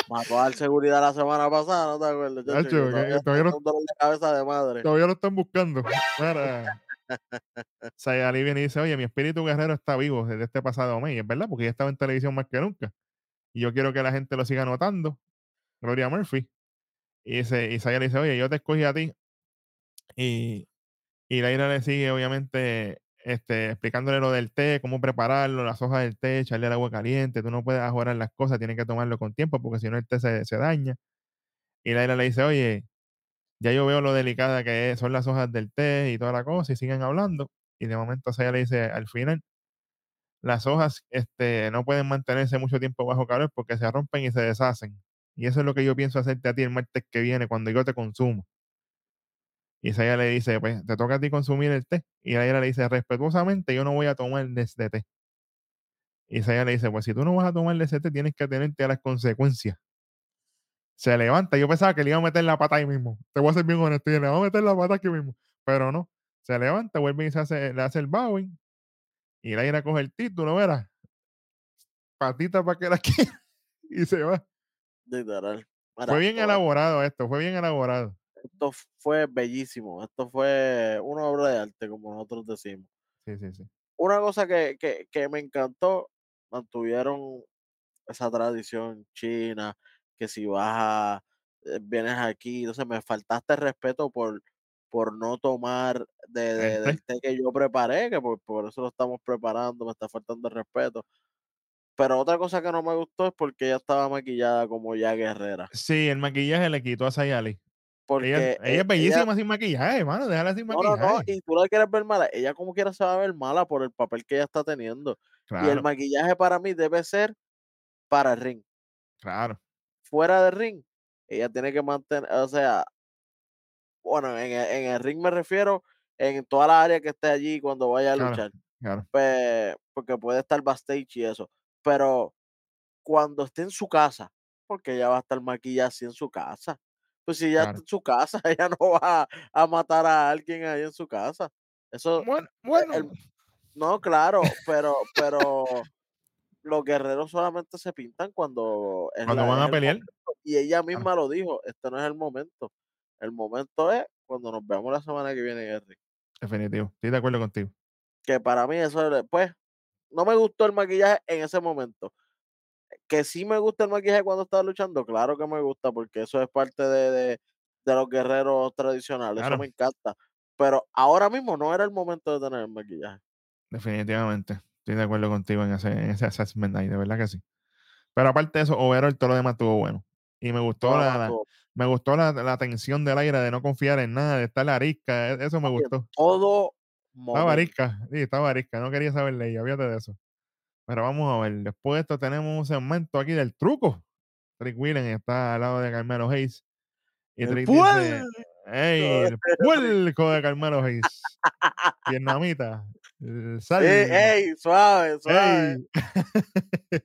Mató al seguridad la semana pasada, ¿no te acuerdas? Nacho, que todavía todavía no- de cabeza de madre. Todavía lo están buscando. Mira. [LAUGHS] Sayali viene y dice, oye, mi espíritu guerrero está vivo desde este pasado mes. Y es verdad, porque ya estaba en televisión más que nunca. Y yo quiero que la gente lo siga notando. Gloria Murphy. Y, y Sayali dice, oye, yo te escogí a ti. Y, y Laira le sigue, obviamente, este, explicándole lo del té, cómo prepararlo, las hojas del té, echarle el agua caliente. Tú no puedes ajorar las cosas, tienes que tomarlo con tiempo, porque si no el té se, se daña. Y Laira le dice, oye, ya yo veo lo delicada que es- son las hojas del té y toda la cosa, y siguen hablando. Y de momento Saya le dice, al final, las hojas este, no pueden mantenerse mucho tiempo bajo calor porque se rompen y se deshacen. Y eso es lo que yo pienso hacerte a ti el martes que viene cuando yo te consumo. Y ella le dice, pues te toca a ti consumir el té. Y ella le dice, respetuosamente, yo no voy a tomar de este té. Y ella le dice, pues si tú no vas a tomar de ese té, tienes que tenerte a las consecuencias. Se levanta, yo pensaba que le iba a meter la pata ahí mismo. Te voy a ser bien honesto, y le va a meter la pata aquí mismo. Pero no. Se levanta, vuelve y se hace, le hace el bowing. Y la ira coge el título, verás. Patita para que la [LAUGHS] quiera. Y se va. Literal. Fue bien a- elaborado esto, fue bien elaborado. Esto fue bellísimo. Esto fue una obra de arte, como nosotros decimos. Sí, sí, sí. Una cosa que, que, que me encantó, mantuvieron esa tradición china, que si vas a, eh, vienes aquí, entonces me faltaste respeto por, por no tomar de, de- del té que yo preparé, que por, por eso lo estamos preparando, me está faltando el respeto. Pero otra cosa que no me gustó es porque ella estaba maquillada como ya guerrera. Sí, el maquillaje le quitó a Sayali. Porque Ella, ella es bellísima sin maquillaje, hermano. Déjala sin no, no, maquillaje. no, y tú la quieres ver mala, ella como quiera se va a ver mala por el papel que ella está teniendo. Y el Claro, maquillaje para mí debe ser para el ring. claro. Fuera del ring, ella tiene que mantener, o sea, bueno, en el, en el ring me refiero en toda la área que esté allí cuando vaya a Claro. luchar, Claro, porque puede estar backstage y eso, pero cuando esté en su casa, porque ella va a estar maquillada así en su casa, pues si ella claro. está en su casa, [LAUGHS] ella no va a, a matar a alguien ahí en su casa. Eso, Bueno, eh, bueno. el- no, claro, pero, pero los guerreros solamente se pintan cuando Cuando van a el pelear, momento. Y ella misma lo dijo, este no es el momento. El momento es cuando nos veamos la semana que viene ring. definitivo. Estoy de acuerdo contigo. Que para mí eso, es- pues, no me gustó el maquillaje en ese momento. Que sí me gusta el maquillaje cuando estaba luchando, claro que me gusta, porque eso es parte de, de- de los guerreros tradicionales, Claro. eso me encanta. Pero ahora mismo no era el momento de tener el maquillaje. Definitivamente. Estoy de acuerdo contigo en ese, en ese assessment ahí, de verdad que sí. Pero aparte de eso, overall, todo lo demás estuvo bueno. Y me gustó la, me gustó la, la tensión del aire, de no confiar en nada, de estar la arisca. e- Eso me Oye, gustó. Todo Estaba momento. arisca, sí, estaba arisca. No quería saber de ella, fíjate de eso. Pero vamos a ver, después de esto tenemos un segmento aquí del truco. Trick Willen está al lado de Carmelo Hayes. Y El Trick dice, puerco. ¡Ey, el puerco de Carmelo Hayes! Vietnamita. Sal. Ey, ey, suave, suave. [LAUGHS]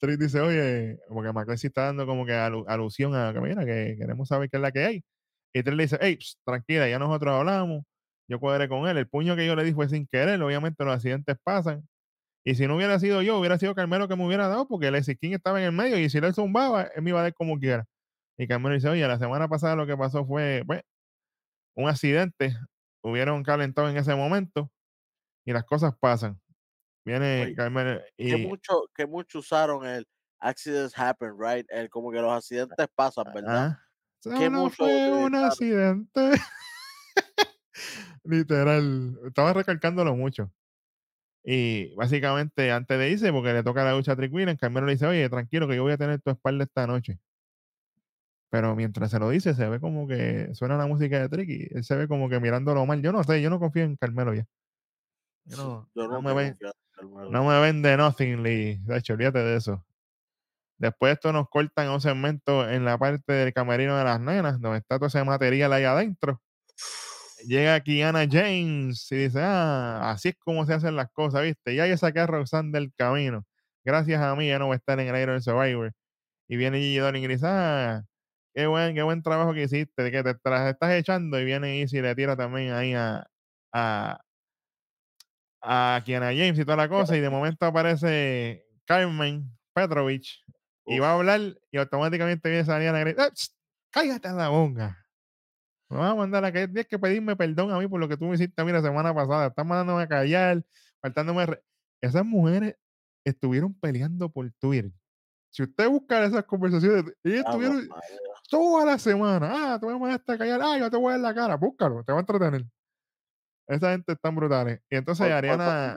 Trick dice, oye, porque McLean está dando como que alu- alusión a que mira, que queremos saber qué es la que hay. Y Trick le dice, hey, pss, tranquila, ya nosotros hablamos, yo cuadré con él. El puño que yo le di fue sin querer, obviamente los accidentes pasan. Y si no hubiera sido yo, hubiera sido Carmelo que me hubiera dado, porque el King estaba en el medio y si él zumbaba, él me iba a dar como quiera. Y Carmelo dice, oye, la semana pasada lo que pasó fue, pues, un accidente, hubieron calentado en ese momento y las cosas pasan. Viene Oye, Carmelo Que y... mucho, que mucho usaron el accidents happen, right? El, como que los accidentes pasan, ¿verdad? Ah, ¿Qué solo mucho fue un accidente. [LAUGHS] Literal, estaba recalcándolo mucho. Y básicamente antes de irse, porque le toca la lucha a Trick Williams, Carmelo le dice, oye, tranquilo que yo voy a tener tu espalda esta noche. Pero mientras se lo dice, se ve como que suena la música de Trick y él se ve como que mirándolo mal. Yo no sé, yo no confío en Carmelo ya. Yo no, Yo no no me ven, confío en Carmelo. no me vende nothing, Lee. De hecho, olvídate de eso. Después esto nos cortan un segmento en la parte del camerino de las nenas, donde está todo ese material ahí adentro. Llega Kiana James y dice, ah, así es como se hacen las cosas, ¿viste? Ya yo saqué a Roxanne del camino. Gracias a mí ya no voy a estar en el Iron Survivor. Y viene Gigi Dolin y dice, ah, qué buen, qué buen trabajo que hiciste, que te, te las estás echando. Y viene Easy y le tira también ahí a, a, a Kiana James y toda la cosa. Y de momento aparece Carmen Petrovich y va a hablar y automáticamente viene Sariana y grita, "Ah, cállate en la bonga. Me vas a mandar a que tienes que pedirme perdón a mí por lo que tú me hiciste a mí la semana pasada. Estás mandándome a callar, faltándome. re-". Esas mujeres estuvieron peleando por Twitter. Si usted busca esas conversaciones, ellas estuvieron toda la semana. Ah, te voy a mandar hasta callar. Ah, yo te voy a dar la cara. Búscalo, te va a entretener. Esa gente están brutales. Y entonces Por- por- Ariana,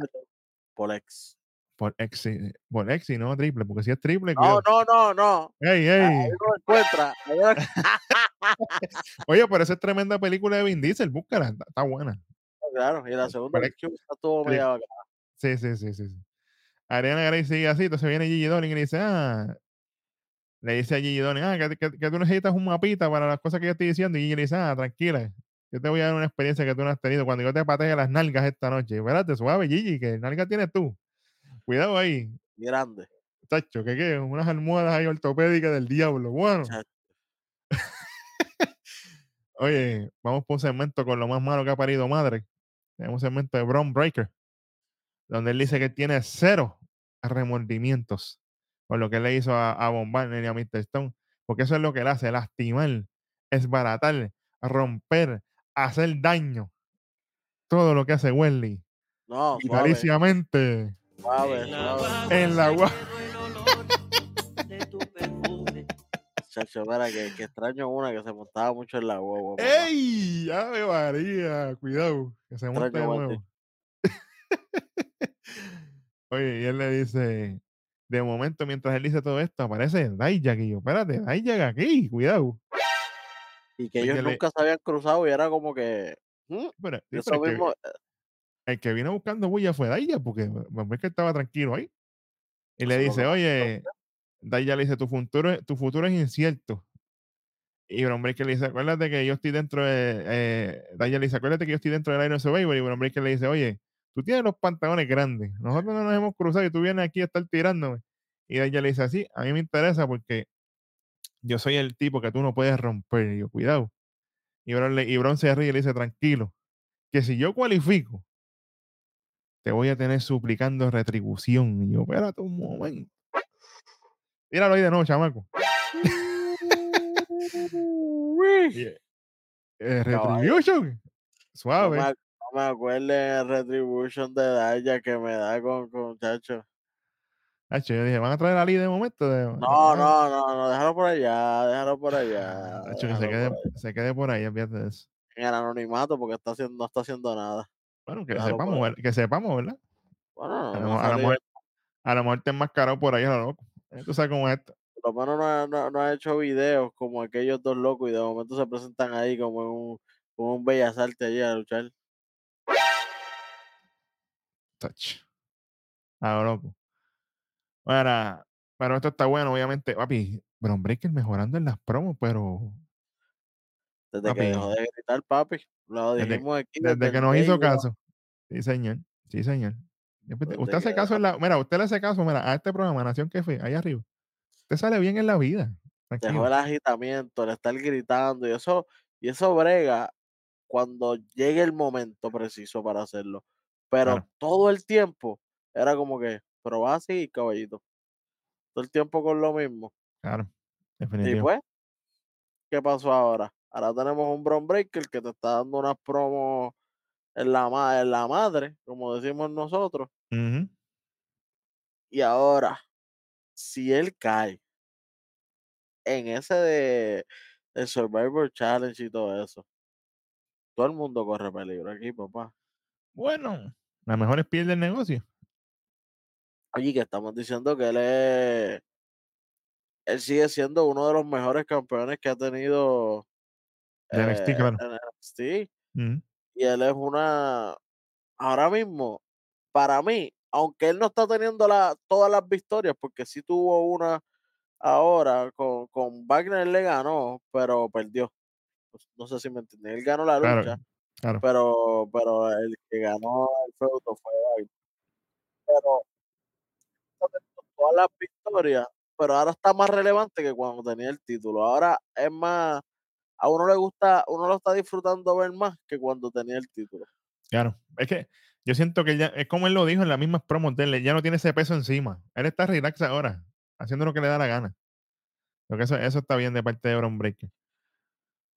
Por ex. Por exi, por exi, no triple, porque si es triple, No, cuidado. no, no, no. ¡Ey, Ahí ey! no encuentra. ahí no- [LAUGHS] Oye, pero esa es tremenda película de Vin Diesel, búscala, está, está buena. Claro, y la segunda vez que Sí. media bacana. Sí, sí, sí, sí. sí. Ariana Grey sigue así, entonces viene Gigi Dolin y le dice, ah, le dice a Gigi Dolin, ah, que, que- que tú necesitas un mapita para las cosas que yo estoy diciendo, y Gigi le dice, ah, tranquila, yo te voy a dar una experiencia que tú no has tenido. Cuando yo te patee las nalgas esta noche, espérate, suave, Gigi, que nalgas tienes tú. Cuidado ahí, Grande. tacho, que qué, unas almohadas ahí ortopédicas del diablo. Bueno, [LAUGHS] oye, vamos por un segmento con lo más malo que ha parido madre. Tenemos un segmento de Brown Breaker, donde él dice que tiene cero remordimientos por lo que le hizo a, a Wagner y a Mr. Stone, porque eso es lo que él hace, lastimar, esbaratar, romper, hacer daño. Todo lo que hace Wendy, No, suave, vitaliciamente, suave, suave. en la gua- de tu perfume. Chacho, mira, que, que extraño una que se montaba mucho en la guagua. papá. ¡Ey! ¡Ave María! Cuidado, que se monte de nuevo. [LAUGHS] Oye, y él le dice, de momento, mientras él dice todo esto, aparece Dijak y yo, espérate, Dijak aquí, cuidado. Y que ellos que le- nunca se habían cruzado y era como que. ¿hmm? Pero, sí, Eso pero el, que, mismo, el que vino buscando bulla fue Dijak, porque ves que estaba tranquilo ahí. Y le es dice, oye, Dijak le dice, tu futuro, tu futuro es incierto. Y Bron Breaker le dice, acuérdate que yo estoy dentro de... Eh, Dijak le dice, acuérdate que yo estoy dentro del Iron Survivor. Y Bron Breaker le dice, oye, tú tienes los pantalones grandes. Nosotros no nos hemos cruzado y tú vienes aquí a estar tirándome. Y Dijak le dice, así, a mí me interesa porque yo soy el tipo que tú no puedes romper. Y yo, cuidado. Y Bron, le- y Bron se ríe y le dice, tranquilo, que si yo cualifico, te voy a tener suplicando retribución. Y yo, espérate un momento. Tíralo ahí de nuevo, chamaco. Y, eh, retribution. no, Suave. me, ac- no me acuerdo el Retribution de Daya que me da con, con chacho. Hacho, yo dije, ¿van a traer a Ali de momento? De- No, no, no, no, déjalo por allá, déjalo por allá. Hacho, que se quede, por se quede por ahí, olvídate de eso. En el anonimato porque está haciendo, no está haciendo nada. Bueno, que sepamos, que sepamos, ¿verdad? Bueno, A lo, a lo mejor, a lo mejor te enmascarado por ahí a lo loco. Tú sabes cómo es esto. por lo menos no ha, no- no ha hecho videos como aquellos dos locos y de momento se presentan ahí como en un, como un bellas artes allí a luchar. Touch. A lo loco. Bueno, pero esto está bueno, obviamente. Papi, Bron Breaker mejorando en las promos, pero Desde Papi. que dejó de gritar, papi. Lo Desde- aquí. que nos hizo caso. Sí, señor. Sí, señor. Te- Desde Usted hace caso en la. Mira, usted le hace caso, mira, a este programa, Nación que fue, ahí arriba. Usted sale bien en la vida. Dejó el agitamiento, el estar gritando y eso, y eso brega cuando llegue el momento preciso para hacerlo. Pero Claro. todo el tiempo era como que, pero vas a seguir, caballito. Todo el tiempo con lo mismo. Claro. Y Definitivo. pues, ¿qué pasó ahora? Ahora tenemos un Bron Breaker que te está dando unas promos en la, en la madre, como decimos nosotros. Y ahora, si él cae en ese de el Survivor Challenge y todo eso, todo el mundo corre peligro aquí, papá. Bueno, la mejor es pierde el negocio. Oye, que estamos diciendo que él es, él sigue siendo uno de los mejores campeones que ha tenido De NXT, eh, claro. NXT. Ujú. Y él es una, ahora mismo, para mí, aunque él no está teniendo la, todas las victorias, porque sí tuvo una ahora, con, con Wagner le ganó, pero perdió. No sé si me entienden. Él ganó la lucha, Claro, claro. pero, pero el que ganó el feudo fue Wagner. Pero está teniendo todas las victorias, pero ahora está más relevante que cuando tenía el título. Ahora es más, a uno le gusta, uno lo está disfrutando ver más que cuando tenía el título. Claro. Es que yo siento que ya, es como él lo dijo en las mismas promos de él, ya no tiene ese peso encima. Él está relax ahora, haciendo lo que le da la gana. Lo que eso, eso está bien de parte de Bron Breaker.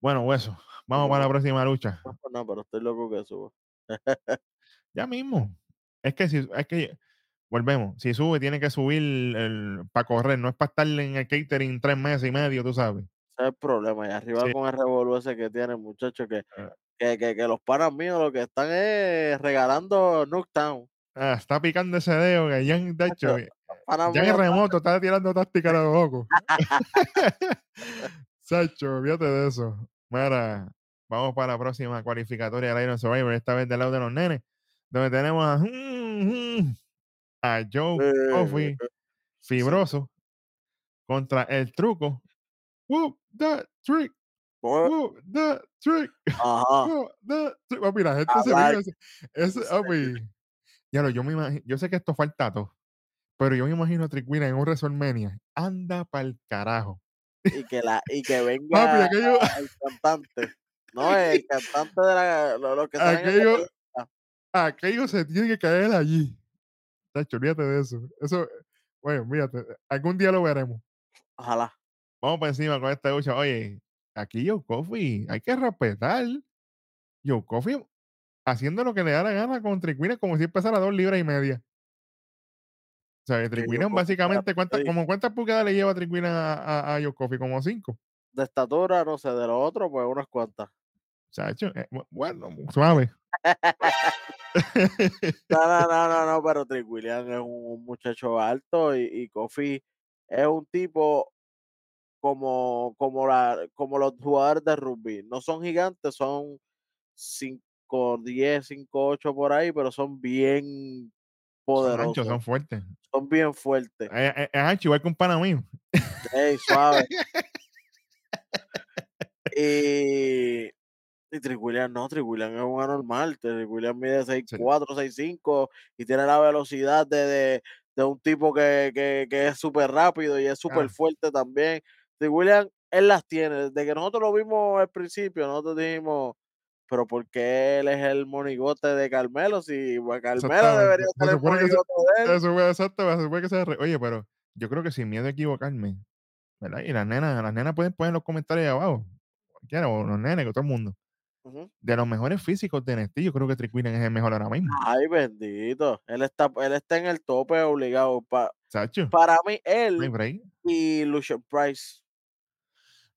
Bueno, hueso. Vamos para la próxima lucha. No, pero estoy loco que suba. [LAUGHS] Ya mismo. Es que si, es que volvemos. Si sube, tiene que subir para correr. No es para estar en el catering tres meses y medio, tú sabes. Es el problema. Y arriba Sí. con el revolú ese que tiene, muchachos, que, Ah. que, que, que los panas míos lo que están es regalando Nuketown. Ah, está picando ese dedo que ya, de hecho, ya en remoto está tirando táctica a los locos. [LAUGHS] Sacho, fíjate de eso. Mira, vamos para la próxima cualificatoria del Iron Survivor, esta vez del lado de los nenes, donde tenemos a, a Joe Eh, Coffey, fibroso, contra el truco. Whoop that trick. Oh, the trick. Ajá. Oh, the trick. Papi, la gente se Hablar. mira. Eso, Sí. papi. Ya lo, yo me imagino, yo sé que esto falta todo, pero yo me imagino a Trick Williams en un WrestleMania. Anda pa'l carajo. Y que, la, y que [LAUGHS] Papi, venga aquello, el cantante. No, el cantante de la, lo, lo que salen en la aquello, aquello se tiene que caer allí. Tacho, olvídate de eso. Eso, bueno, fíjate, algún día lo veremos. Ojalá. Vamos por encima con esta lucha. Oye, aquí Joe Coffee, hay que respetar. Joe Coffee haciendo lo que le da la gana con Williams como si empezara a dos libras y media. O sea, Coffey, básicamente, ¿cuántas, como cuántas pulgadas le lleva a, a, a Joe Coffey? Como cinco. De estatura, no sé, de lo otro, pues unas cuantas. Chacho, eh, bu- bueno, suave. [LAUGHS] No, no, no, no, no, pero Trick Williams es un, un muchacho alto y, y Kofi es un tipo como, como, la, como los jugadores de rugby. No son gigantes, son 5, 10, 5, 8 por ahí, pero son bien son poderosos. anchos, son fuertes. Son bien fuertes. Es, es- es ancho, igual que un pana mío. Ey, suave. [LAUGHS] y, y Williams no, Williams es un anormal. Williams mide 6'4, 6'5 y tiene la velocidad de, de, de un tipo que, que, que es súper rápido y es súper Ah. fuerte también. Trick Williams, él las tiene. Desde que nosotros lo vimos al principio, nosotros dijimos, pero ¿por qué él es el monigote de Carmelo? Si pues, Carmelo debería Se ser el que se- monigote de él. Eso fue exacto, se que sea re- Oye, pero yo creo que sin miedo a equivocarme, ¿verdad? Y las nenas, las nenas pueden poner en los comentarios ahí abajo, cualquiera, o los nenes, o todo el mundo. De los mejores físicos de NXT, yo creo que Trick Williams es el mejor ahora mismo. Ay, bendito. Él está, él está en el tope obligado. Pa- para mí, él y Lucian Price.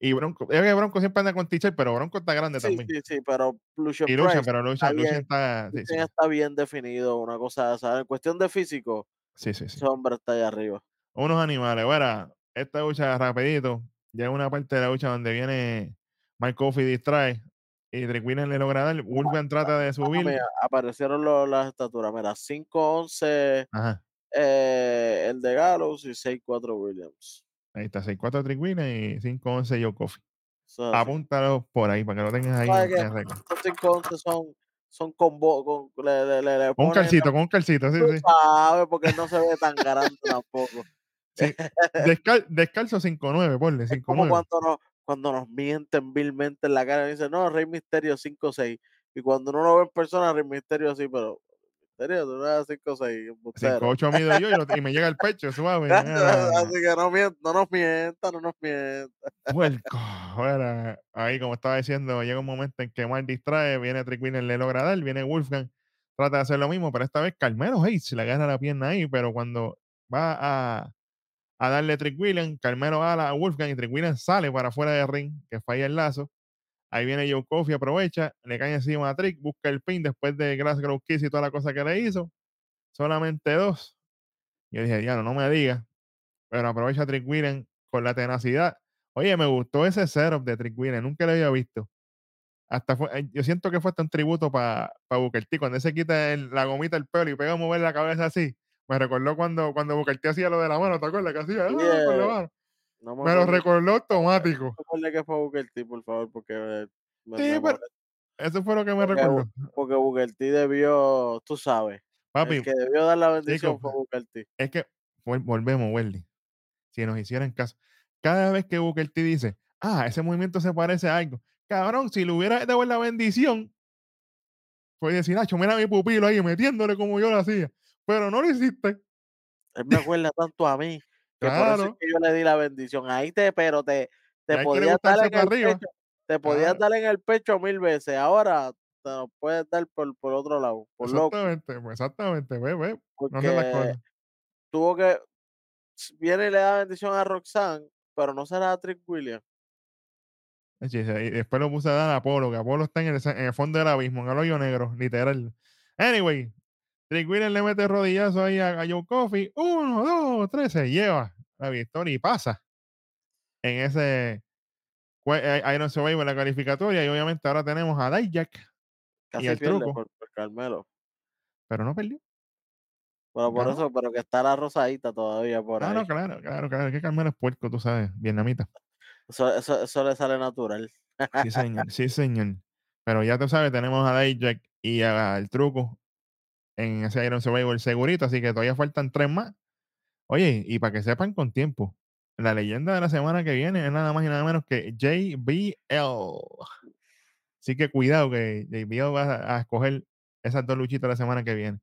Y Bronco, es que Bronco siempre anda con t pero Bronco está grande Sí, también. sí, sí, pero Lucian Y Lucha, Price pero Lucha, está Lucha bien, está. Sí, Lucian está bien definido, una cosa, ¿sabes? En cuestión de físico, sí, sí, sí. ese hombre está allá arriba. Unos animales. Bueno, esta lucha rapidito. Llega una parte de la lucha donde viene Mike Coffey distrae y Williams le logra dar. Wolfgang trata de subir. mira, aparecieron los- las estaturas. Mira, 5'11 Ajá. eh, el de Gallows y 6'4 Williams. Ahí está, 6-4 Trick Williams y 5-11 Joe Coffey. Eso es así. Apúntalo por ahí para que lo tengas ahí. Estos 5'11 son, son con, con le, le, le, Con calcito, con un calcito, sí, sí. sabes, porque no se ve tan grande [LAUGHS] tampoco. Sí. Descal- descalzo 5-9, ponle, Es como 5-9. cuando nos, cuando nos mienten vilmente en la cara y dicen, no, Rey Misterio 5'6. Y cuando uno lo ve en persona, Rey Misterio así, pero Misterio, tú no eres 5'6, embustero. 5-8 mido yo y, me llega el pecho, suave. [LAUGHS] Así que no, nos mientan, no nos mientan. puerco. [LAUGHS] Mira, ahí, como estaba diciendo, llega un momento en que Mark distrae, viene Trick Williams, le logra dar, viene Wolfgang, trata de hacer lo mismo, pero esta vez Carmelo Hayes le agarra la pierna ahí, pero cuando va a, a darle Trick Williams, Carmelo ala a Wolfgang y Trick Williams sale para afuera del ring, que falla el lazo. Ahí viene Joe Coffey, aprovecha, le cae encima a Trick, busca el pin después de Glasgow Kiss y toda la cosa que le hizo. Solamente dos. Yo dije, ya no, no me digas. Pero aprovecha a Trick Williams con la tenacidad. Oye, me gustó ese setup de Trick Williams, nunca lo había visto. Hasta fue, eh, yo siento que fue hasta un tributo para pa Booker T. Cuando él se quita el- la gomita del pelo y pega a mover la cabeza así, me recordó cuando, cuando Booker T hacía lo de la mano, ¿te acuerdas? Que hacía "Ah", con la mano. No Me lo recordó automático. acuerdo que fue Booker T, por favor, porque me, Sí, me pero- Eso fue lo que me Porque recordó. porque Booker T debió, tú sabes, Papi, el que debió dar la bendición chico, fue Booker T. es que vol- volvemos, Welly. Si nos hicieran caso, cada vez que Booker T dice, ah, ese movimiento se parece a algo, cabrón, si le hubiera dado la bendición, puede decir, Nacho, mira a mi pupilo ahí metiéndole como yo lo hacía, pero no lo hiciste. Él me acuerda tanto a mí que por eso es Claro. que yo le di la bendición. Ahí te, pero te, te podías dar en el arriba. pecho, te podías Claro. dar en el pecho mil veces. Ahora te lo puedes dar por, por otro lado, por. Exactamente, pues, exactamente, ve, ve, no Porque cosas. tuvo que viene y le da bendición a Roxanne, pero no será a Trick Williams. Y después lo puse a dar a Apolo, que Apolo está en el, en el fondo del abismo, en el hoyo negro, literal. Anyway, Trick Williams le mete rodillazo ahí a, a Joe Coffey. Uno, dos, tres, se lleva la victoria y pasa en ese eh, Iron Survivor la calificatoria. Y obviamente ahora tenemos a Dijak, Casi el pierde truco. por, por Carmelo. pero no perdió. Pero por eso, pero que está la rosadita todavía por Ah, ahí. no, claro, claro, claro. Que Carmelo es puerco, tú sabes, vietnamita. Eso, eso, eso le sale natural. Sí, señor, sí, señor. Pero ya tú sabes, tenemos a Jack y al truco en ese Iron Survivor segurito, así que todavía faltan tres más. Oye, y para que sepan con tiempo, la leyenda de la semana que viene es nada más y nada menos que JBL. Así que cuidado que JBL va a, escoger esas dos luchitas la semana que viene.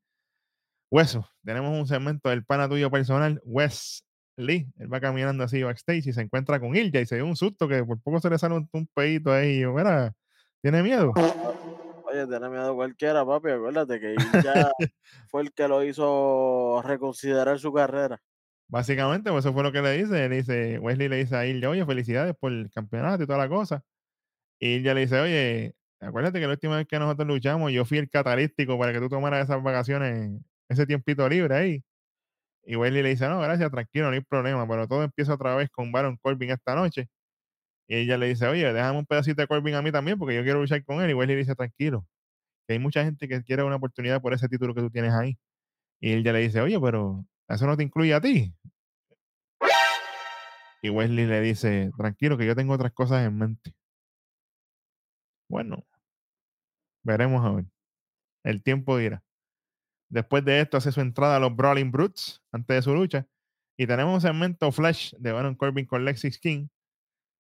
Hueso, tenemos un segmento del pana tuyo personal, Wes Lee. Él va caminando así backstage y se encuentra con Ilja y se dio un susto que por poco se le sale un, un pedito ahí. Y mira, ¿tiene miedo? Oye, tiene miedo cualquiera, papi. Acuérdate que ya [LAUGHS] fue el que lo hizo reconsiderar su carrera. Básicamente, pues eso fue lo que le dice. Le dice, Wesley le dice a Ilja, oye, felicidades por el campeonato y toda la cosa. Y Ilja le dice, oye, acuérdate que la última vez que nosotros luchamos, yo fui el catalístico para que tú tomaras esas vacaciones, ese tiempito libre ahí. Y Wesley le dice, no, gracias, tranquilo, no hay problema, pero todo empieza otra vez con Baron Corbin esta noche. Y ella le dice, oye, déjame un pedacito de Corbin a mí también porque yo quiero luchar con él. Y Wesley le dice, tranquilo, que hay mucha gente que quiere una oportunidad por ese título que tú tienes ahí. Y ella le dice, oye, pero eso no te incluye a ti. Y Wesley le dice, tranquilo, que yo tengo otras cosas en mente. Bueno, veremos a ver. El tiempo dirá. Después de esto hace su entrada a los Brawling Brutes antes de su lucha. Y tenemos un segmento flash de Baron Corbin con Lexis King,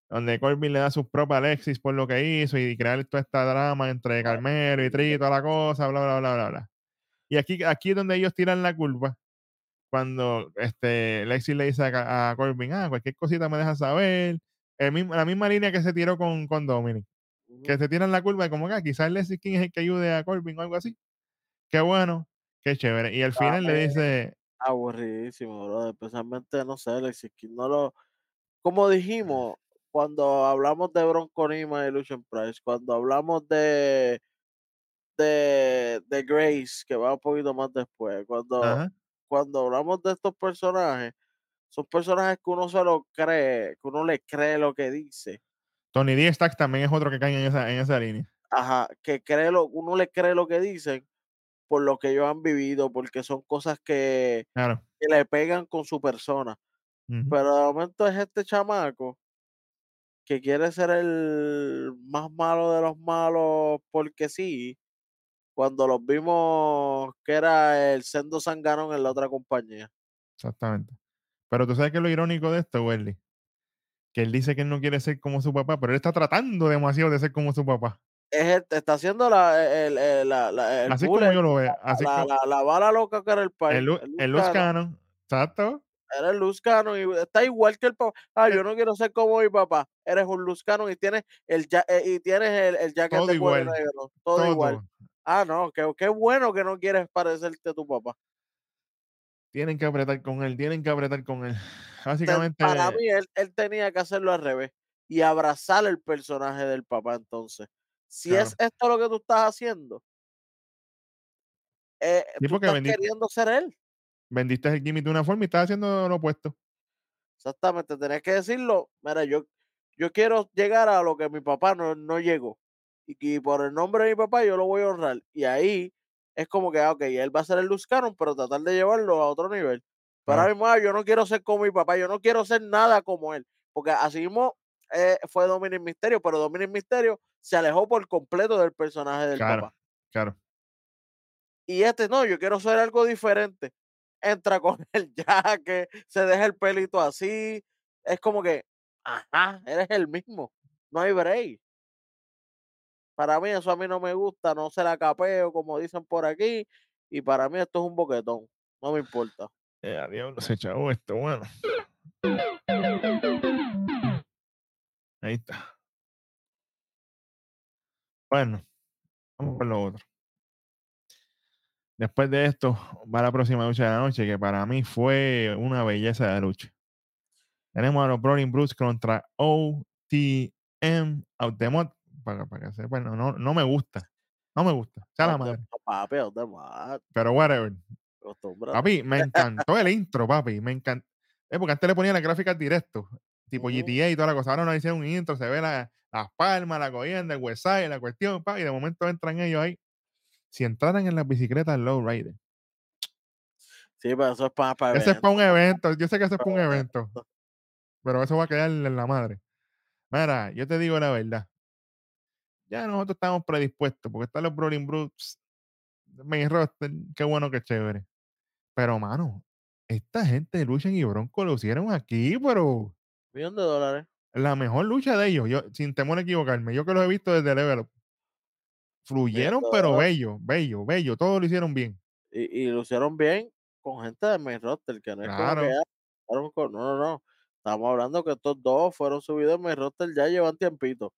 donde Corbin le da sus propias Alexis por lo que hizo y crear toda esta drama entre Carmelo y Tri, toda la cosa, bla, bla, bla, bla, bla. Y aquí, aquí es donde ellos tiran la curva. Cuando este, Alexis le dice a, a Corbin, ah, cualquier cosita me deja saber. El mismo, la misma línea que se tiró con, con Dominic. Que se tiran la curva y como que ah, quizás Lexis King es el que ayude a Corbin o algo así. Qué bueno, qué chévere. Y al final le dice, Aburridísimo, bro. Especialmente, no sé, Alexis King no lo. Como dijimos, cuando hablamos de Bronco Nima y Lucian Price, cuando hablamos de. de, de Grace, que va un poquito más después, cuando, ajá, cuando hablamos de estos personajes, son personajes que uno se lo cree, que uno le cree lo que dice. Tony D. Stacks también es otro que cae en esa, en esa línea. Ajá, que cree lo, uno le cree lo que dicen por lo que ellos han vivido, porque son cosas que, Claro. que le pegan con su persona. Pero de momento es este chamaco que quiere ser el más malo de los malos porque sí, cuando los vimos que era el sendo sanganón en la otra compañía. Exactamente. Pero tú sabes que es lo irónico de esto, Welly. Que él dice que él no quiere ser como su papá, pero él está tratando demasiado de ser como su papá. Es el- está haciendo la, el, el- la, la- el Así como yo lo veo. la, Así la, como la- la bala loca que era el país. el, el Luz Cannon. Exacto. Era el Luz Cannon y está igual que el papá. Ah, yo no quiero ser como mi papá. Eres un Luz Cannon y tienes el ja- eh, y tienes el, el jacket Todo de igual. negro. Todo, igual. Ah, no, qué, qué bueno que no quieres parecerte a tu papá. Tienen que apretar con él, tienen que apretar con él. [LAUGHS] Te- Básicamente, Para mí, él, él tenía que hacerlo al revés y abrazar el personaje del papá. Entonces, si Claro. es esto lo que tú estás haciendo, eh, Sí, tú estás queriendo ser él. Vendiste el gimmick de una forma y estás haciendo lo opuesto. Exactamente, tenés que decirlo. Mira, yo, yo quiero llegar a lo que mi papá no, no llegó. Y que por el nombre de mi papá yo lo voy a honrar. Y ahí es como que, ah, ok, él va a ser el Luz Cannon, pero tratar de llevarlo a otro nivel. Pero ahora mismo, ah, yo no quiero ser como mi papá, yo no quiero ser nada como él. Porque así mismo eh, fue Dominic Misterio, pero Dominic Misterio se alejó por completo del personaje del Claro, papá. claro. Y este no, yo quiero ser algo diferente. Entra con [LAUGHS] el jaque, se deja el pelito así. Es como que, ajá, eres el mismo. No hay break. Para mí eso a mí no me gusta, no se la capeo como dicen por aquí. Y para mí esto es un boquetón. No me importa. Eh, a diablo, se echó esto, bueno. Ahí está. Bueno, vamos con lo otro. Después de esto, va la próxima lucha de la noche, que para mí fue una belleza de lucha. Tenemos a los Brawling Brutes contra OTM Autemot. Para, para que sepan, no, no, no me gusta. No me gusta. La No madre. no, no Pero whatever. Papi, me [LAUGHS] encantó el intro, papi. Me encantó. porque antes le ponían las gráficas directo, tipo. GTA y toda la cosa. Ahora nos hicieron un intro, se ve la- las palmas, la cogienda, el website, la cuestión, papi, y de momento entran ellos ahí. Si entraran en las bicicletas Low Rider. Sí, pero eso es para, para Ese es para un evento. Yo sé que ese es para un evento. Pero eso va a quedar en la madre. Mira, yo te digo la verdad. Ya nosotros estamos predispuestos, porque están los Brawling Brutes, main roster, qué bueno, qué chévere. Pero, mano, esta gente de Lucha y Bronco lo hicieron aquí, pero Millón de dólares. la mejor lucha de ellos, yo, sin temor a equivocarme, yo que los he visto desde Level Up, fluyeron, pero bello, bello, bello, todo lo hicieron bien. Y, y lo hicieron bien con gente de main roster, que no es como Claro. que. ah, No, no, no. Estamos hablando que estos dos fueron subidos en main roster ya llevan tiempito.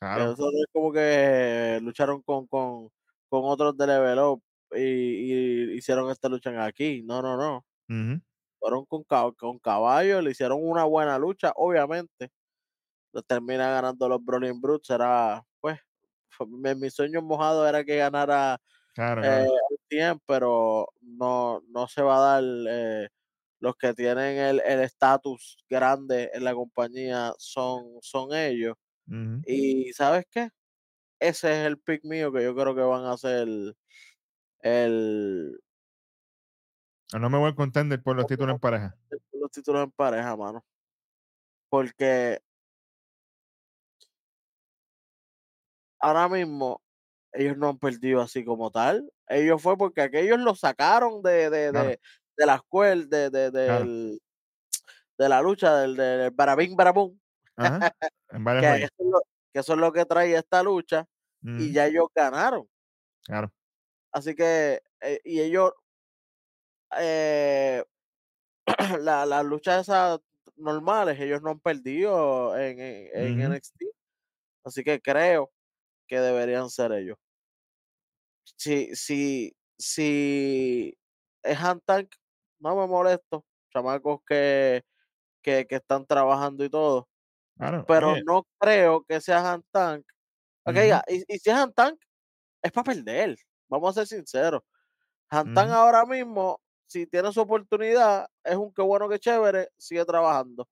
Claro. Eso es como que lucharon con, con, con otros de Level Up y, y hicieron esta lucha aquí. No, no, no. Fueron con, con caballos, le hicieron una buena lucha, obviamente. Lo termina ganando los Brawling Brutes. Fue- mi, sueño mojado era que ganara Claro, eh, claro. Pero no, no se va a dar. eh, los que tienen el el estatus grande en la compañía son, son ellos. Y ¿sabes qué? Ese es el pick mío que yo creo que van a ser el, No me voy a contender por los títulos en pareja. los títulos en pareja, mano. Porque ahora mismo ellos no han perdido así como tal. Ellos fue porque aquellos los sacaron de, de, Claro. de, de la escuela, de, de, Claro. del, de la lucha, del, del barabín barabum, Ajá. En [LAUGHS] varias que eso, es lo, que eso es lo que trae esta lucha, y ya ellos ganaron. Claro. Así que, eh, y ellos, eh, [CLEARS THROAT] la- las luchas esas normales, ellos no han perdido en, en. NXT. Así que creo que deberían ser ellos. Si, si, si es Tank, no me molesto. Chamacos que, que, que están trabajando y todo. Claro. Pero oye, no creo que sea Tank. Ok, ujú, ya, y, y si es Tank, es para perder. Vamos a ser sinceros. Ujú, ahora mismo, si tiene su oportunidad, es un que bueno que chévere, sigue trabajando.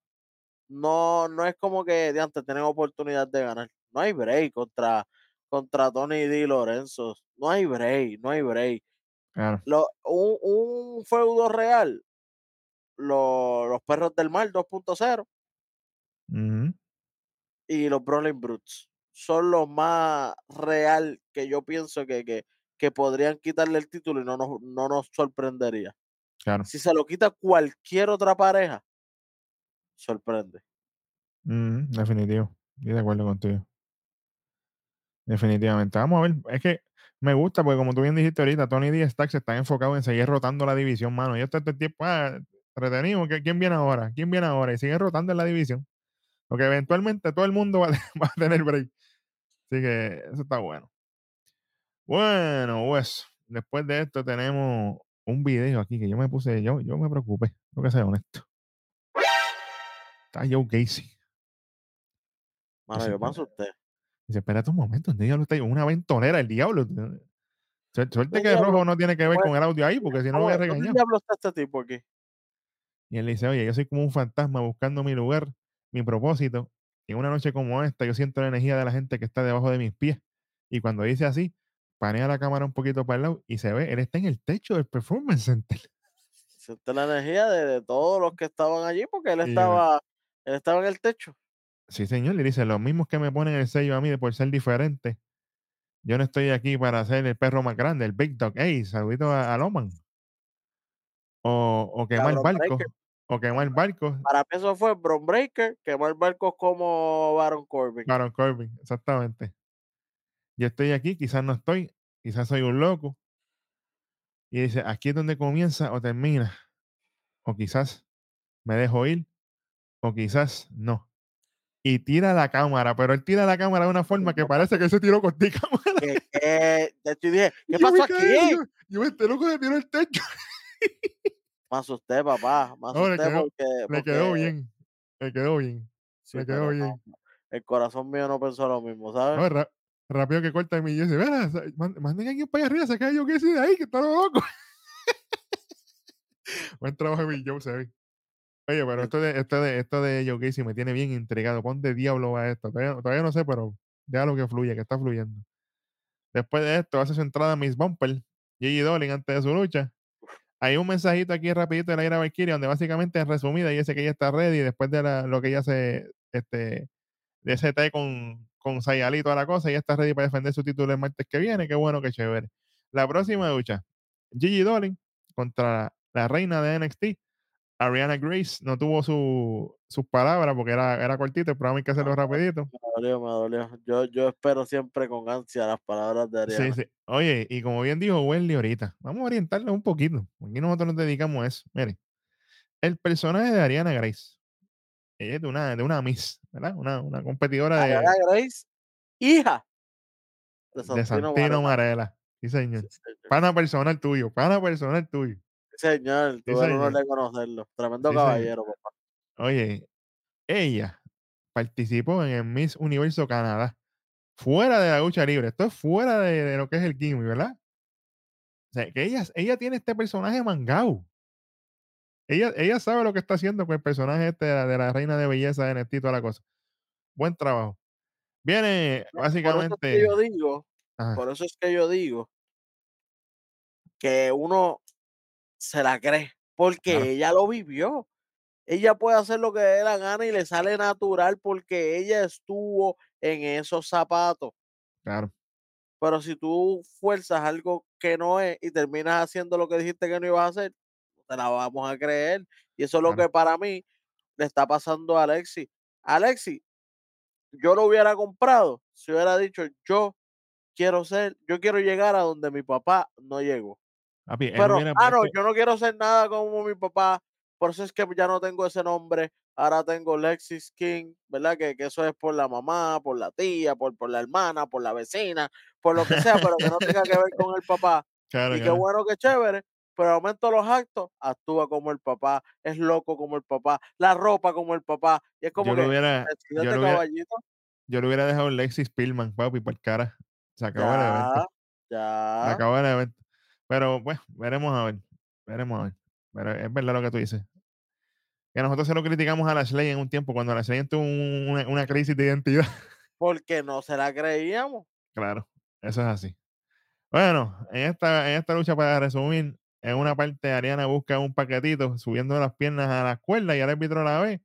No, no es como que de antes tienen oportunidad de ganar. No hay break contra, contra Tony D. Lorenzo. No hay break, no hay break. Claro. Lo- un, un feudo real, lo- los perros del mar 2.0 Ujú, y los Brawling Brutes son los más real que yo pienso que, que, que podrían quitarle el título y no nos, no nos sorprendería. Claro. Si se lo quita cualquier otra pareja, sorprende. Definitivo. Estoy de acuerdo contigo. Definitivamente. Vamos a ver. Es que me gusta porque, como tú bien dijiste ahorita, Tony D. Stacks está enfocado en seguir rotando la división, mano. Estoy todo el tiempo, ah, entretenido. ¿qué- ¿Quién viene ahora? ¿Quién viene ahora? Y sigue rotando en la división. Porque eventualmente todo el mundo [LAUGHS] va, a- tener break. Así que eso está bueno. Bueno, pues, después de esto tenemos un video aquí que yo me puse, yo, yo me preocupé, tengo que ser honesto. Está Joe Casey. Mano, yo. Dice, espérate un momento, ¿dónde diablo está? Una ventonera, el diablo. Suer- Suerte ¿Dónde que diablo- Rojo no tiene que ver con el audio ahí, porque si no lo ¿Cómo voy a es? ¿Dónde regañar. diablo está este tipo aquí? Y él dice, oye, yo soy como un fantasma buscando mi lugar, mi propósito. En una noche como esta, yo siento la energía de la gente que está debajo de mis pies. Y cuando dice así, panea la cámara un poquito para el lado y se ve, él está en el techo del Performance Center. Siente la energía de, de todos los que estaban allí porque él estaba, él estaba en el techo. Sí, señor, le dice, los mismos que me ponen el sello a mí de por ser diferente. Yo no estoy aquí para ser el perro más grande, el Big Dog. Ey, saludito a, a Loman. O, o quemar barcos. O quemar barcos. Para mí eso fue Bron Breaker, quemar barcos como Baron Corbin. Baron Corbin, exactamente. Yo estoy aquí, quizás no estoy, quizás soy un loco. Y dice, aquí es donde comienza o termina. O quizás me dejo ir, o quizás no. Y tira la cámara, pero él tira la cámara de una forma que parece que se tiró con [LAUGHS] ti cámara. Yo dije, ¿qué pasó aquí? Yo, yo este loco se tiró el techo. [LAUGHS] Me asusté, papá. No, le asusté quedó- porque, Le quedó porque- bien. Le quedó bien. sí, le quedó bien. no, el corazón mío no pensó lo mismo, ¿sabes? No, rápido que corta y me dice, verá, manden a alguien para allá arriba, saca yo que de ahí, que está loco. [LAUGHS] Buen trabajo Bill Joe, se ve. Oye, pero esto de, esto de, esto de Joe Casey me tiene bien intrigado. ¿Pon de diablo va esto? Todavía, todavía no sé, pero déjalo que fluya, que está fluyendo. Después de esto, hace su entrada Miss Bumper, Gigi Dolin, antes de su lucha. Hay un mensajito aquí rapidito de la Ira Valkyria, donde básicamente es resumida y dice que ella está ready después de la- lo que ella se este, de ese té con, con Sayali y toda la cosa. Y está ready para defender su título el martes que viene. Qué bueno, qué chévere. La próxima lucha, Gigi Dolin contra la reina de NXT, Ariana Grace. No tuvo su, sus palabras porque era, era cortito, el programa hay que hacerlo rapidito. Me dolió, me dolió. Yo, yo espero siempre con ansia las palabras de Ariana. Sí, sí. Oye, y como bien dijo Wesley ahorita, vamos a orientarlo un poquito. Aquí nosotros nos dedicamos a eso. Miren, el personaje de Ariana Grace, ella es de una, de una Miss, ¿verdad? Una, una competidora de, Ariana Grace, hija de de Santino, Santino Marella. Marella. Sí, señor. Sí, señor. Pana personal tuyo, pana personal tuyo. Señor, tuve el honor de conocerlo. Tremendo Sí, caballero, papá. Oye, ella participó en el Miss Universo Canadá, fuera de la lucha libre. Esto es fuera de, de lo que es el gimmick, ¿verdad? O sea, que ella, ella tiene este personaje mangao. Ella, ella sabe lo que está haciendo con el personaje este de la, de la reina de belleza de y toda la cosa. Buen trabajo. Viene Por eso es que básicamente. yo digo, Ajá, por eso es que yo digo que uno se la cree, porque Claro. ella lo vivió. Ella puede hacer lo que le dé la gana y le sale natural porque ella estuvo en esos zapatos. claro, Pero si tú fuerzas algo que no es y terminas haciendo lo que dijiste que no ibas a hacer, te la vamos a creer. Y eso es lo que para mí le está pasando a Alexi. Alexi, yo lo hubiera comprado si hubiera dicho, yo quiero ser, yo quiero llegar a donde mi papá no llegó. Papi, Pero, ah, no, yo no quiero ser nada como mi papá, por eso es que ya no tengo ese nombre, ahora tengo Lexis King, ¿verdad? Que, que eso es por la mamá, por la tía, por, por la hermana, por la vecina, por lo que sea, pero que no tenga que ver con el papá. [LAUGHS] Claro, Y qué bueno, que chévere, pero al momento de los actos, actúa como el papá, es loco como el papá, la ropa como el papá, y es como Yo que, lo hubiera, yo lo hubiera, yo lo hubiera dejado Lexi Spillman, papi, por cara. Se acabó el evento. ya, Se ya, acabó el evento. Pero, bueno, veremos a ver. Veremos a ver. Pero es verdad lo que tú dices. Que nosotros se lo criticamos a Lashley en un tiempo, cuando Lashley tuvo un- una, una crisis de identidad. [LAUGHS] porque no se la creíamos. Claro, eso es así. Bueno, en esta, en esta lucha, para resumir, en una parte Ariana busca un paquetito subiendo las piernas a la cuerda y el árbitro la ve.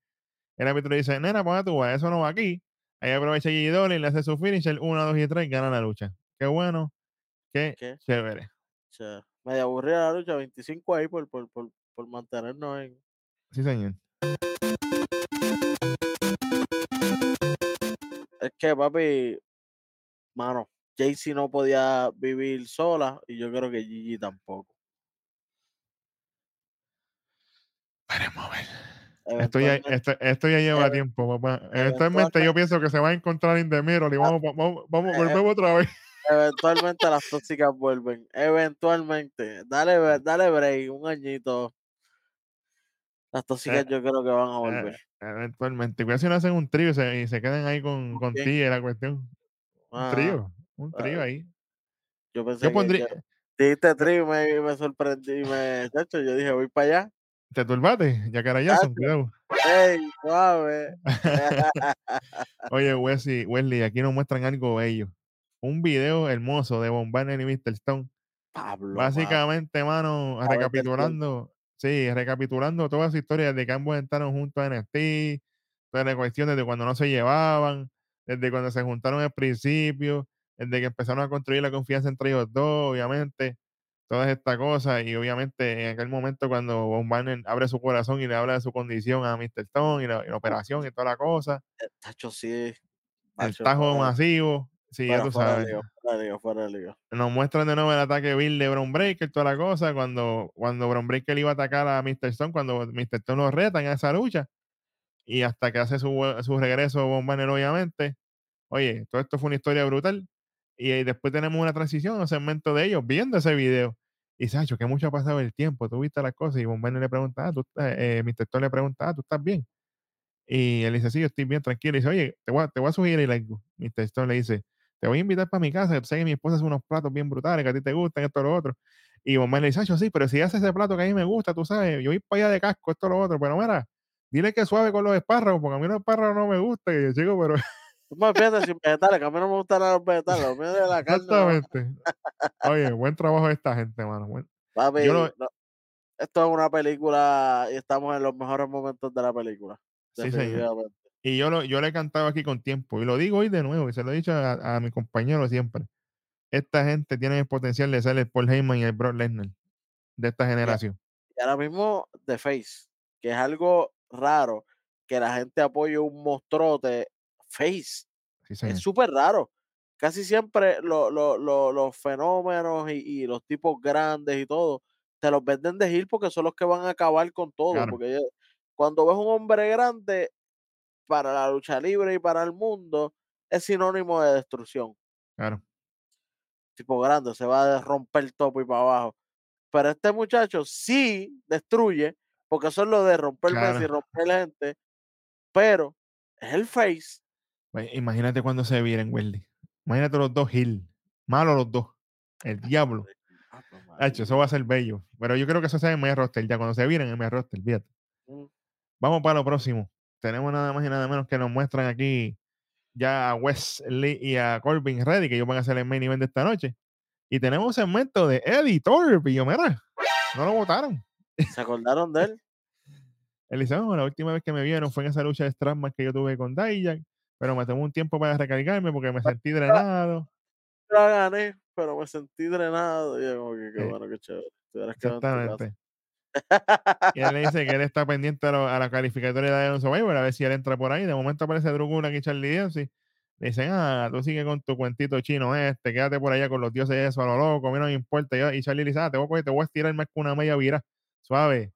El árbitro dice, nena, ponga tú, eso no va aquí. Ahí aprovecha Gigi Dolin, le hace su finisher, 1, 2 y 3, gana la lucha. Qué bueno, qué ¿Qué? chévere. O sea, media aburrida la lucha, 25 ahí por, por, por, por mantenernos en. Sí, señor. Es que, papi, mano, Jaycee no podía vivir sola y yo creo que Gigi tampoco. Veremos a ver. Esto ya, esto, esto ya lleva tiempo, papá. Eventualmente yo pienso que se va a encontrar en Demiro y vamos, vamos, vamos, eh, volvemos otra vez. Eventualmente las tóxicas vuelven. Eventualmente. Dale, dale break, un añito. Las tóxicas yo creo que van a volver. Eh, eventualmente. Cuidado si no hacen un trío y se, y se quedan ahí con, ¿Con ti, la cuestión. Un Ah, trío, un ah, trío ahí. yo pensé Yo que pondría, yo- dijiste tri y me, me sorprendí me, chacho, yo dije, voy para allá. te turbate, ya cara Chacho, Jason, cuidado. ey, suave. [LAUGHS] Oye, Wesley, Wesley, aquí nos muestran algo bello. Un video hermoso de Von Barner y Mr. Stone. Pablo. Básicamente, mano, recapitulando, sí, recapitulando toda su historia desde que ambos entraron juntos a NXT, todas las cuestiones de cuando no se llevaban, desde cuando se juntaron al principio, desde que empezaron a construir la confianza entre ellos dos, obviamente, todas estas cosas, y obviamente en aquel momento cuando Von abre su corazón y le habla de su condición a Mr. Stone y la, y la operación y toda la cosa, Tacho, sí. el tajo masivo, sí, ya tú fuera sabes lío, fuera de lío, fuera de lío. nos muestran de nuevo el ataque Bill de Bron Breaker, toda la cosa, cuando, cuando Bron Breaker iba a atacar a Mr. Stone, cuando Mr. Stone lo reta en esa lucha, y hasta que hace su, su regreso Von Banner, obviamente. Oye, todo esto fue una historia brutal. Y, eh, después tenemos una transición, un segmento de ellos viendo ese video. Y Sacho, que mucho ha pasado el tiempo, tú viste las cosas, y Von Banner le pregunta, ah, tú, estás- eh, Mr. Stone le pregunta, ah, tú estás bien. Y él dice, sí, yo estoy bien, tranquilo. Y dice, oye, te voy a, te voy a sugerir algo. Mr. Stone le dice, te voy a invitar para mi casa, que sabes que mi esposa hace unos platos bien brutales, que a ti te gustan, esto, lo otro. Y Bomber le dice, "Acho, sí, pero si hace ese plato que a mí me gusta, tú sabes, yo voy para allá de casco, esto, lo otro. Pero mira, dile que suave con los espárragos, porque a mí los espárragos no me gustan. Y yo, chico, pero Tú me fíjate sin vegetales, que a mí no me gustan los vegetales, lo mío de la [LAUGHS] carne. no. exactamente. Oye, buen trabajo de esta gente, mano. buen- Papi, Yo no, esto es una película y estamos en los mejores momentos de la película. Sí, señor. Y yo, lo, yo le he cantado aquí con tiempo. Y lo digo hoy de nuevo. Y se lo he dicho a, a mi compañero siempre. Esta gente tiene el potencial de ser el Paul Heyman y el Brock Lesnar de esta generación. Y ahora mismo The Face, que es algo raro que la gente apoye un monstruote Face. Sí. Es súper raro. Casi siempre lo- lo- lo- los fenómenos y, y los tipos grandes y todo, te los venden de heel porque son los que van a acabar con todo. Claro. Porque cuando ves un hombre grande para la lucha libre y para el mundo, es sinónimo de destrucción. Claro. Tipo grande, se va a romper el topo y para abajo. Pero este muchacho sí destruye, porque eso es lo de romper Messi y Claro. romper gente, pero es el face. Pues, Imagínate cuando se viren, Wendy. Imagínate los dos Hill. Malos los dos. El diablo. Hacho, eso va a ser bello. Pero yo creo que eso se en media roster. Ya cuando se viren en media roster, fíjate. Mm, Vamos para lo próximo. Tenemos nada más y nada menos que nos muestran aquí ya a Wesley y a Corbin Ready, que ellos van a hacer el main event de esta noche. Y tenemos un segmento de editor, pillo, mira. No lo votaron. ¿Se acordaron de [LAUGHS] él? Dice, "Oh, la última vez que me vieron fue en esa lucha de Strasman que yo tuve con Dijak, pero me tomó un tiempo para recargarme porque me sentí drenado. [LAUGHS] La gané, pero me sentí drenado. Y yo como que qué Sí. bueno, qué chévere. Exactamente. Y él le dice que él está pendiente a, lo- a la calificatoria de Iron Survivor, a ver si él entra por ahí. De momento aparece Drew Gulak y Charlie Dempsey. Le dicen, ah, tú sigue con tu cuentito chino este, quédate por allá con los dioses eso, a lo loco, a mí no me importa. Y Charlie le dice, ah, te voy a coger, te voy a estirar más que una media vira, suave.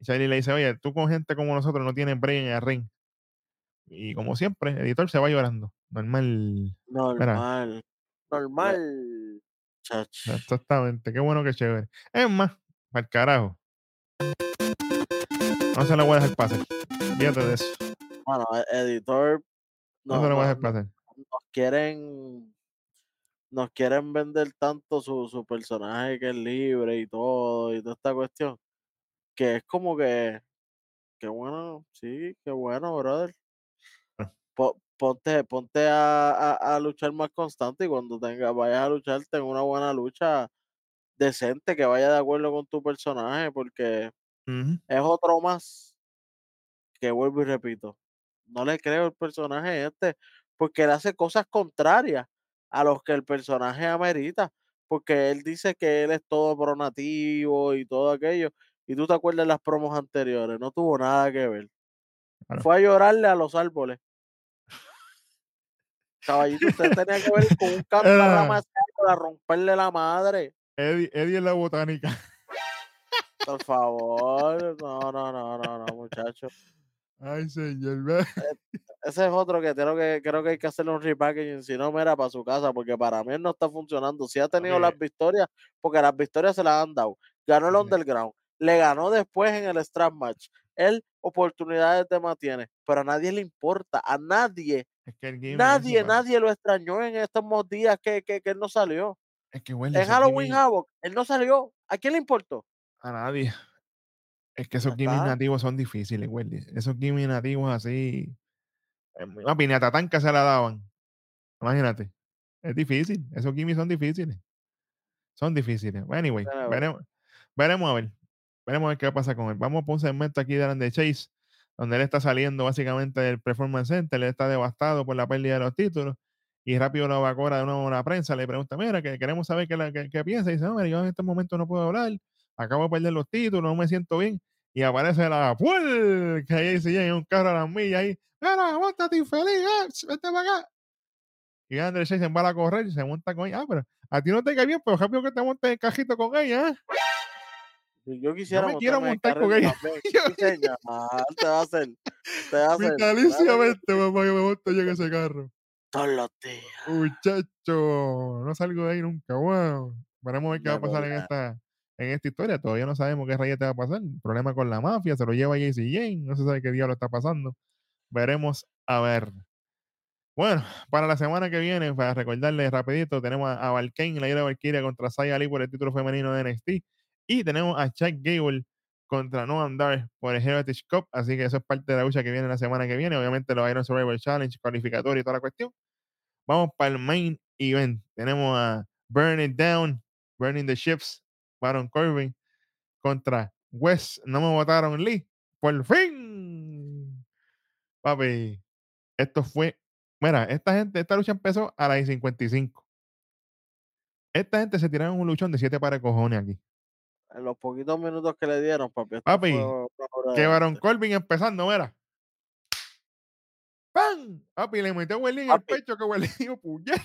Y Charlie le dice, oye, tú con gente como nosotros no tienes break en el ring. Y como siempre, el editor se va llorando. Normal. Normal. Normal. Chach. Exactamente. Qué bueno que chévere. Es más, para el carajo. No se lo voy a dejar pasar. Fíjate de eso. Bueno, e- editor. No, No, se lo voy a dejar pasar. nos quieren nos quieren vender tanto su, su personaje que es libre y todo y toda esta cuestión que es como que qué bueno sí qué bueno brother Ah. Po- ponte ponte a, a- a luchar más constante y cuando tenga vayas a luchar ten una buena lucha decente que vaya de acuerdo con tu personaje porque es otro más que vuelvo y repito. No le creo el personaje este, porque él hace cosas contrarias a los que el personaje amerita, porque él dice que él es todo pronativo y todo aquello, y tú te acuerdas de las promos anteriores, no tuvo nada que ver. Fue a llorarle a los árboles. Caballito, usted tenía que ver con un [LAUGHS] canto Era- rama para romperle la madre. Eddie, Eddie en la botánica. [LAUGHS] Por favor, no, no, no, no, no, muchachos. Ay, señor. ve. Ese es otro que creo que creo que hay que hacerle un repackaging, si no, mira, para su casa, porque para mí él no está funcionando. Sí ha tenido las victorias, porque las victorias se las han dado. Ganó el. Underground, le ganó después en el Strap Match. Él oportunidades de más tiene, pero a nadie le importa, a nadie, Es que el gimmick nadie, nadie lo extrañó en estos días que, que, que él no salió. Es que huele En Halloween Havoc, él no salió. ¿A quién le importó? a nadie. Es que esos gimmicks nativos son difíciles, Wendy. Esos gimmicks nativos así. Una piñata tanca se la daban. Imagínate. Es difícil. Esos gimmicks son difíciles. Son difíciles. Anyway, veremos, veremos a ver. Veremos a ver qué va a pasar con él. Vamos por un segmento aquí de Alan Chase, donde él está saliendo básicamente del Performance Center. Él está devastado por la pérdida de los títulos. Y rápido lo evacora de nuevo a la prensa. Le pregunta, mira, que queremos saber qué, la- qué- qué piensa. Y dice, hombre, yo en este momento no puedo hablar. Acabo de perder los títulos, no me siento bien. Y aparece la ¡Puel! que ahí se en un carro a las millas ahí. Mira, aguántate infeliz, eh, vete para acá. Y Chase se va a correr y se monta con ella. Ah, pero a ti no te cae bien, pero rápido que te montes el cajito con ella, ¿eh? Yo quisiera me quiero montar con ella. te va a hacer. Te va a [LAUGHS] hacer. Vitaliciamente, papá, yo me monto yo en ese carro. Todos los días. Muchacho, no salgo de ahí nunca. Wow. Veremos a ver qué va a pasar en esta, en esta historia. Todavía no sabemos qué rayete va a pasar. Problema con la mafia, se lo lleva JC Jane. No se sabe qué diablo está pasando. Veremos a ver. Bueno, para la semana que viene, para recordarles rapidito, tenemos a, a Valkane, la ira de Valkyria contra Saya Ali por el título femenino de NXT. Y tenemos a Chuck Gable contra Noam Dar por el Heritage Cup. Así que eso es parte de la lucha que viene la semana que viene. Obviamente los Iron Survivor Challenge, cualificatorio y toda la cuestión. Vamos para el main event. Tenemos a Burn It Down, Burning the Ships, Baron Corbin contra Wes. No me votaron Lee. Por fin. Papi, esto fue. Mira, esta gente, esta lucha empezó a las 55. Esta gente se tiraron un luchón de siete para cojones aquí. En los poquitos minutos que le dieron, papi. Papi, Que Baron. Corbin empezando, mira. ¡Pam! Papi, le metió a Welly en el pecho que Welly dijo, puñet.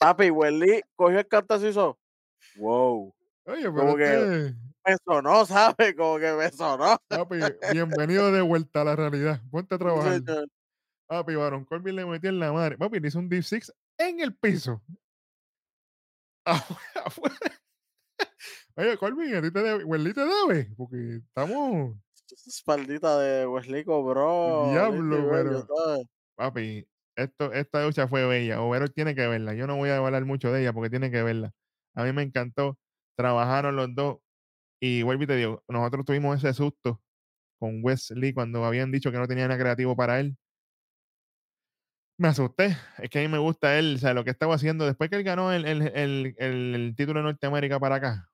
Papi, Welly cogió el cantazo y hizo. Wow. Oye, pero Como que- Me sonó, [LAUGHS] ¿sabes? Como que me sonó. papi, bienvenido de vuelta a la realidad. Ponte a trabajar. Papi, Baron Corbin le metió en la madre. Papi, le hizo un deep six en el piso. [LAUGHS] Afuera, afuera. Oye, Corbin, a ti te debe, Welly te debe, porque estamos, espaldita de Wesley cobró. Diablo, pero- papi, esto, esta lucha fue bella. Overall tiene que verla. Yo no voy a hablar mucho de ella porque tiene que verla. A mí me encantó. Trabajaron los dos. Y vuelvo y te digo, nosotros tuvimos ese susto con Wesley cuando habían dicho que no tenía nada creativo para él. Me asusté. Es que a mí me gusta él, o sea, lo que estaba haciendo después que él ganó el, el- el- el- el título de Norteamérica para acá.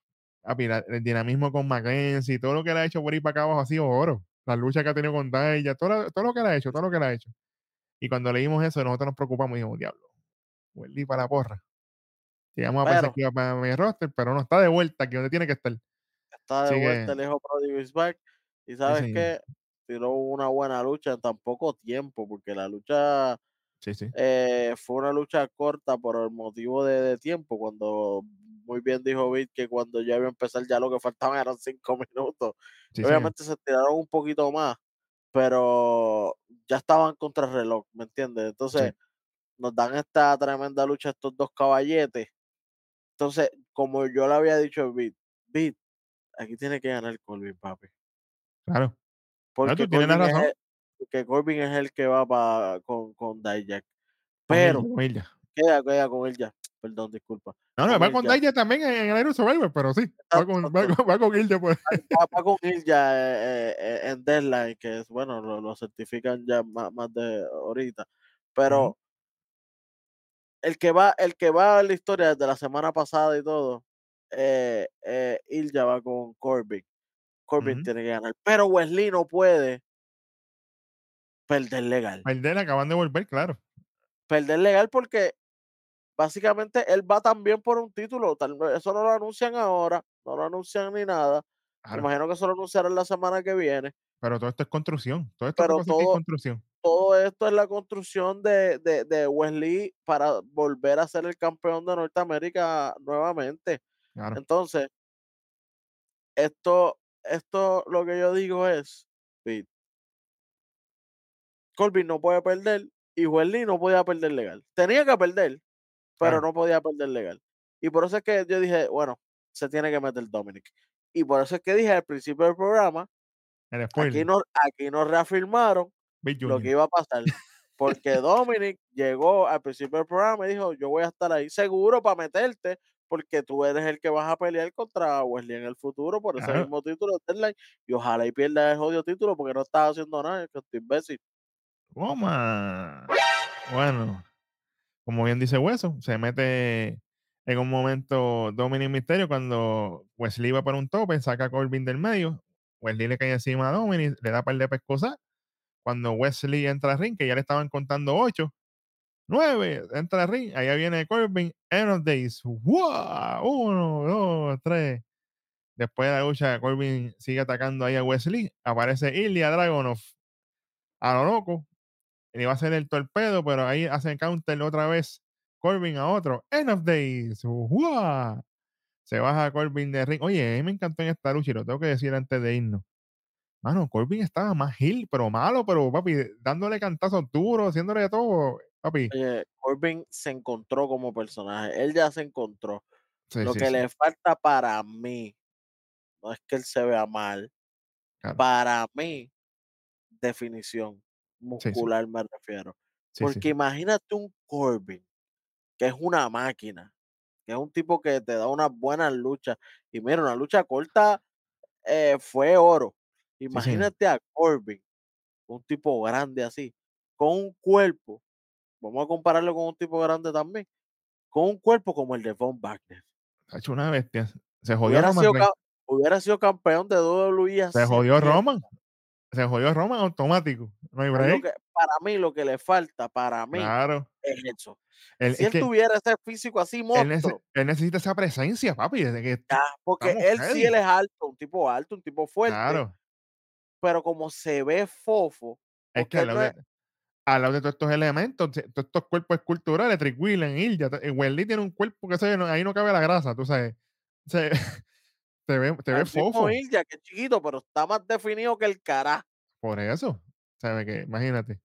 La- el dinamismo con Mackenzie, todo lo que él ha hecho por ahí para acá abajo ha sido oro. La lucha que ha tenido con Daya, todo, lo- todo lo que él ha hecho, todo lo que él ha hecho. Y cuando leímos eso, nosotros nos preocupamos y dijimos, diablo, Wesley para la porra. Llegamos a pensar que iba para mi roster, pero no está de vuelta aquí donde tiene que estar. Está de Así que- vuelta el hijo Prodigy is back. Y sabes señor. qué? Tiró una buena lucha en tan poco tiempo, porque la lucha Sí, sí. eh, fue una lucha corta por el motivo de, de tiempo, cuando muy bien dijo Vic que cuando ya iba a empezar ya lo que faltaban eran cinco [LAUGHS] minutos. sí. Obviamente se tiraron un poquito más, pero ya estaban contra el reloj, ¿me entiendes? Entonces nos dan esta tremenda lucha estos dos caballetes. Entonces, como yo le había dicho a Vic, Vic, aquí tiene que ganar Colvin, papi. Claro. Porque, tú tienes la razón. el- Corbin es el que va pa- con, con Dijak. Pero, con queda, queda con él ya. Perdón, disculpa. No, no, va con ya. Daya también en, el Iron Survivor, pero sí. Va con, va, con- va con Ilja, pues. Va, con él ya eh, eh, en Deadline, que es bueno, lo, lo certifican ya más, más de ahorita. Pero el que va, el que va a la historia desde la semana pasada y todo, eh, eh, Ilja va con Corbin. Corbin tiene que ganar. Pero Wesley no puede perder legal. Perder, acaban de volver, claro. perder legal porque básicamente él va también por un título. Tal vez eso no lo anuncian ahora, no lo anuncian ni nada. Me imagino que eso lo anunciarán la semana que viene. Pero todo esto es construcción. Todo esto Pero aquí es todo- construcción. Todo esto es la construcción de, de, de Wesley para volver a ser el campeón de Norteamérica nuevamente. Claro. Entonces, esto, esto lo que yo digo es, Corbin no puede perder y Wesley no podía perder legal. Tenía que perder, pero no podía perder legal. Y por eso es que yo dije, bueno, se tiene que meter Dominic. Y por eso es que dije al principio del programa, aquí nos, aquí nos reafirmaron lo que iba a pasar. [LAUGHS] Porque Dominic llegó al principio del programa y dijo, yo voy a estar ahí seguro para meterte, porque tú eres el que vas a pelear contra Wesley en el futuro por ese Claro. mismo título de. Y ojalá y pierda el jodido título porque no estás haciendo nada, que estoy imbécil. Toma. Bueno, como bien dice Hueso, se mete en un momento Dominic Misterio cuando Wesley va para un tope, saca a Corbin del medio. Wesley le cae encima a Dominic, le da par de pescosas. Cuando Wesley entra al ring, que ya le estaban contando ocho, nueve, entra al ring, allá viene Corbin, End of Days. ¡Wow! Uno, dos, tres. Después de la lucha, Corbin sigue atacando ahí a Wesley. Aparece Ilya Dragonov a lo loco. Le va a hacer el torpedo, pero ahí hace counter otra vez Corbin a otro. End of Days. Se baja Corbin de ring. Oye, a mí me encantó en esta lucha y lo tengo que decir antes de irnos. Mano, Corbin estaba más heel, pero malo, pero papi, dándole cantazos duros, haciéndole de todo. Papi, Oye, Corbin se encontró como personaje. Él ya se encontró. sí, Lo sí, que sí, le falta para mí, no es que él se vea mal, Claro. para mí, definición sí. muscular me refiero. sí, Porque imagínate un Corbin, que es una máquina, que es un tipo que te da unas buenas luchas. Y mira, una lucha corta eh, fue oro. Imagínate a Corbin, un tipo grande así, con un cuerpo, vamos a compararlo con un tipo grande también, con un cuerpo como el de Von Wagner. Ha hecho una bestia. Se jodió Hubiera Roman sido, hubiera sido campeón de WWE Se jodió. Roman. Se jodió Roman automático. No hay break. que- para mí lo que le falta, para mí, Claro. es eso. Él, Si es él tuviera ese físico así él, nece- monstruo, él necesita esa presencia, papi. Desde que, ya, porque él sí él es alto, un tipo alto, un tipo fuerte, claro. pero como se ve fofo, Es que al él lado, no es lado de todos estos elementos, todos estos cuerpos esculturales, Trick Wheeler, Ilja, t- Welly tiene un cuerpo que se ahí no cabe la grasa, tú sabes. Se, [LAUGHS] te ve, te ve fofo. Ilja, que es chiquito, pero está más definido que el carajo. Por eso. ¿Sabes que Imagínate.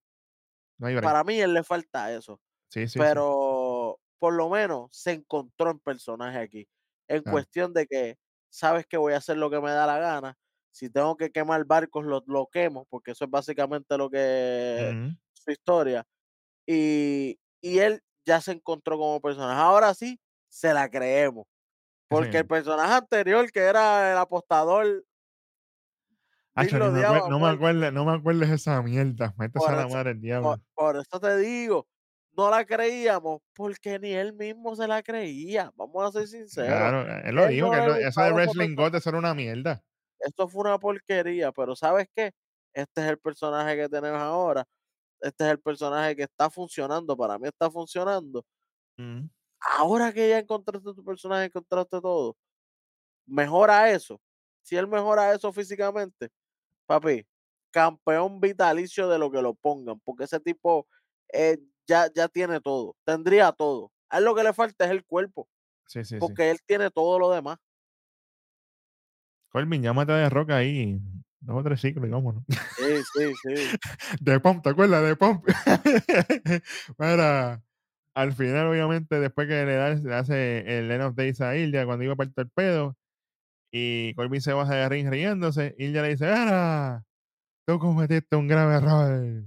No hay break. Para mí él le falta eso. Sí, sí, sí. pero por lo menos se encontró en personaje aquí. En cuestión de que sabes que voy a hacer lo que me da la gana. Si tengo que quemar barcos, lo, lo quemo, porque eso es básicamente lo que Ujú. su historia. Y, y él ya se encontró como personaje. Ahora sí, se la creemos. Porque el personaje anterior, que era el apostador, Acho, me no, me acuerdes, no me acuerdes esa mierda. Métese Por a la eso- madre el diablo. por eso te digo, no la creíamos, porque ni él mismo se la creía. Vamos a ser sinceros. Claro, él lo él dijo, no que eso de Wrestling God eso era una mierda. Esto fue una porquería, pero ¿sabes qué? Este es el personaje que tenemos ahora. Este es el personaje que está funcionando. Para mí está funcionando. Ujú. Ahora que ya encontraste tu personaje, encontraste todo. Mejora eso. Si él mejora eso físicamente, papi, campeón vitalicio de lo que lo pongan, porque ese tipo eh, ya, ya tiene todo, tendría todo. A él lo que le falta es el cuerpo, Sí, sí, sí. porque él tiene todo lo demás. Colvin, llámate de roca ahí. Dos o tres ciclos y vámonos. Sí, sí, sí. [LAUGHS] De Pump, ¿te acuerdas? De Pump. [LAUGHS] Mira, al final, obviamente, después que le, da, le hace el End of Days a Ilya cuando iba para el torpedo, y Corbin se baja de ring riéndose, Ilya le dice, ¡Ara! Tú cometiste un grave error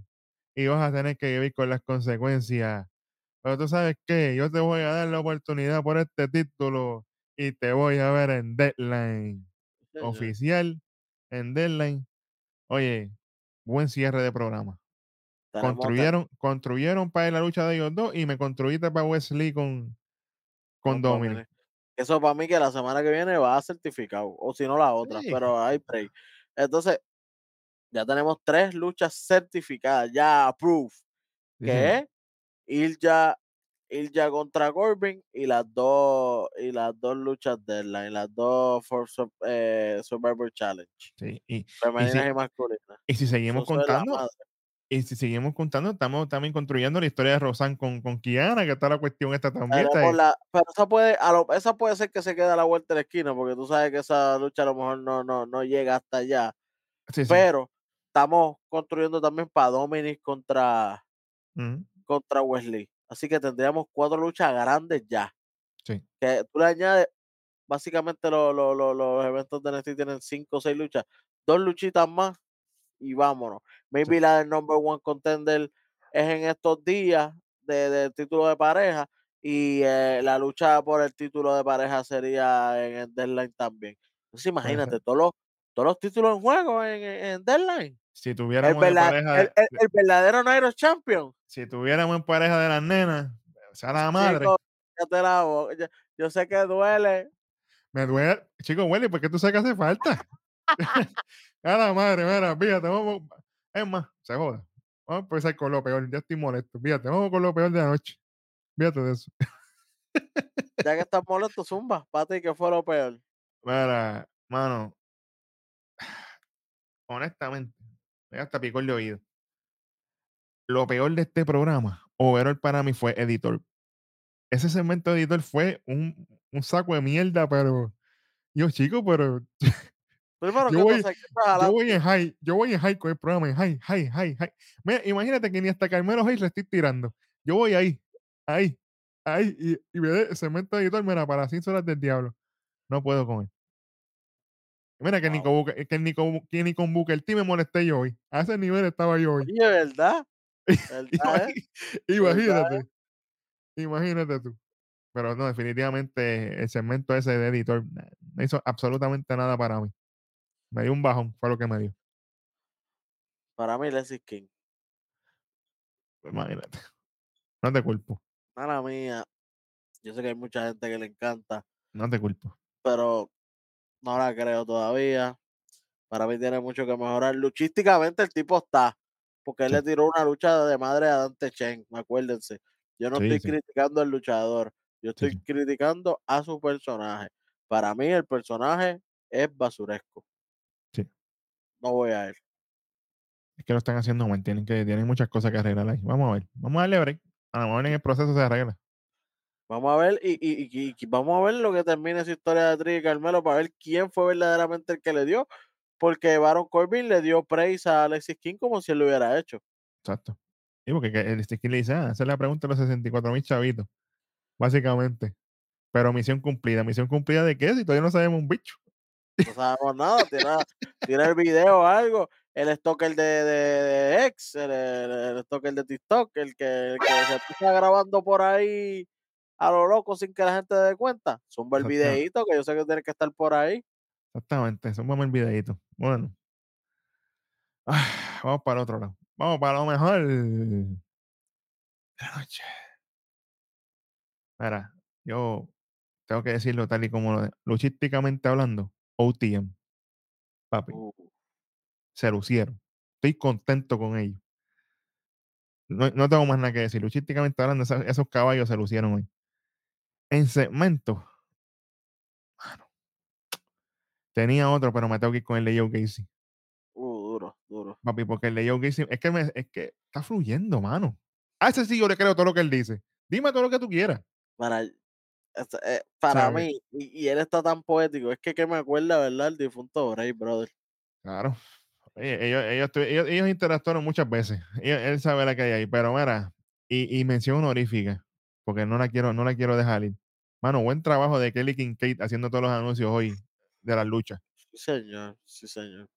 y vas a tener que vivir con las consecuencias. Pero tú sabes qué, yo te voy a dar la oportunidad por este título y te voy a ver en Deadline oficial en Deadline. Oye, buen cierre de programa. Construyeron, construyeron para la lucha de ellos dos y me construiste para Wesley con, con con Dominic. Dominic. Eso para mí que la semana que viene va a certificado, o si no la otra, Sí. pero hay break. Entonces, ya tenemos tres luchas certificadas, ya approved, Sí, que señor. es Ilja, Ilja contra Corbin y las dos y las dos luchas de la, las dos for eh, Survivor Challenge, Sí, Y, femeninas y, masculinas. y si seguimos Eso contando. Y si seguimos contando, estamos también construyendo la historia de Rosan con, con Kiana, que está la cuestión esta también. la- pero esa puede, a lo- esa puede ser que se quede a la vuelta de la esquina, porque tú sabes que esa lucha a lo mejor no, no, no llega hasta allá. Sí, sí. pero estamos construyendo también para Dominic contra, Ujú, contra Wesley. Así que tendríamos cuatro luchas grandes ya. Sí. Que tú le añades, básicamente lo- lo- los eventos de NXT tienen cinco o seis luchas, dos luchitas más y vámonos. Maybe la del number one contender es en estos días de- del título de pareja y eh, la lucha por el título de pareja sería en el deadline también. Entonces imagínate, [LAUGHS] todos los, todos los títulos en juego en, en- deadline. Si tuviéramos pareja, el- de- el- el verdadero Nairo Champion. si tuviéramos en pareja de las nenas, o sea, la madre, Chico, cállate la. Yo, yo sé que duele. me duele. Chico, Welly, ¿por qué tú sabes que hace falta? A la madre, mira, fíjate, vamos. Es más, se joda. Vamos a empezar con lo peor. Ya estoy molesto. Fíjate, vamos con lo peor de la noche. Fíjate de eso. Ya que estás molesto, zumba. Para ti, que fue lo peor. Mira, mano. Honestamente, me hasta picó el de oído. Lo peor de este programa, overall para mí fue editor. Ese segmento de editor fue un, un saco de mierda, pero yo, chico, pero Primero Yo voy- yo voy en high, yo voy en high con el programa, en high, high, high, high. Mira, imagínate que ni hasta Carmelo Hayes le estoy tirando. Yo voy ahí, ahí, ahí, y, y me cemento de editor, mira, para 100 horas del diablo. No puedo con él. Mira, que, ni Wow. con, Booker- que, ni con, que ni con Booker T me molesté yo hoy. A ese nivel estaba yo hoy. Oye, ¿verdad? [LAUGHS] ¿Verdad? eh? Imagínate. Imagínate tú. Pero no, definitivamente el segmento ese de editor no hizo absolutamente nada para mí. Me dio un bajón, fue lo que me dio. Para mí, Leslie King. Imagínate. [LAUGHS] No te culpo, Mala mía. Yo sé que hay mucha gente que le encanta, no te culpo. pero no la creo todavía. Para mí tiene mucho que mejorar. Luchísticamente el tipo está. porque él Sí. le tiró una lucha de madre a Dante Chen, acuérdense. Yo no Sí, estoy sí. criticando al luchador, yo estoy criticando a su personaje. Para mí el personaje es basuresco. No voy a él. Es que lo están haciendo mal. Tienen, que, tienen muchas cosas que arreglar ahí. Vamos a ver. Vamos a darle break. A lo mejor en el proceso se arregla. Vamos a ver y, y- y- y vamos a ver lo que termina esa historia de Tri y Carmelo para ver quién fue verdaderamente el que le dio, porque Baron Corbin le dio praise a Alexis King como si él lo hubiera hecho. Exacto. Y porque que el Sticky le dice, ah, esa es la pregunta de los 64 mil chavitos. Básicamente. Pero misión cumplida. ¿Misión cumplida de qué? Si todavía no sabemos un bicho. No sabemos nada, tira, tira el video o algo, el stalker de, de, de X, el, el, stalker de TikTok, el que, el que se está grabando por ahí a lo loco sin que la gente dé cuenta. Zumba el videíto que yo sé que tiene que estar por ahí. Exactamente. Vamos el videito. Bueno. Ah, [SIGHS] vamos para el otro lado. Vamos para lo mejor. de la noche. Mira, yo tengo que decirlo tal y como lo- luchísticamente hablando. OTM. Papi. Uh, se lucieron. Estoy contento con ellos. No, no tengo más nada que decir. Luchísticamente hablando, esos caballos se lucieron hoy. En segmento, mano, tenía otro, pero me tengo que ir con el de Joe Gacy. uh, duro, duro. Papi, porque el de Joe Gacy es que, me- es que está fluyendo, mano. A ese sí yo le creo todo lo que él dice. Dime todo lo que tú quieras. Para, para ¿Sabes? mí, y, y él está tan poético, es que, que me acuerda, ¿verdad? El difunto Bray, brother. Claro. Ellos, ellos, ellos, ellos interactuaron muchas veces. Él sabe la que hay ahí. Pero mira, y, y mención honorífica, porque no la quiero, no la quiero dejar ir. Mano, buen trabajo de Kelly Kincaid haciendo todos los anuncios hoy de las luchas. Sí, señor, sí, señor.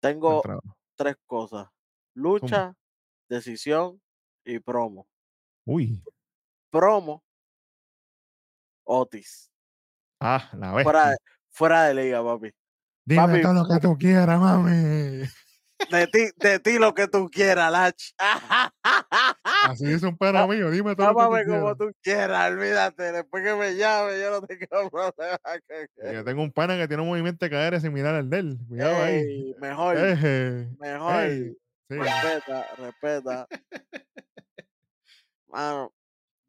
Tengo tres cosas: lucha, decisión y promo. Uy. Promo, Otis. Ah, la vez. Fuera de, fuera de liga, papi. Dime papi, todo lo que tú quieras, mami. De ti, de ti lo que tú quieras, Lach. [LAUGHS] Así es un pana mío. Dime todo lo que tú como quieras. tú quieras, olvídate. Después que me llame, yo no tengo [LAUGHS] problema. que- Yo tengo un pana que tiene un movimiento de cadera similar al de él. Cuidado ahí. Ey, mejor, mejor. ey, sí. Respeta, respeta. [LAUGHS] Mano,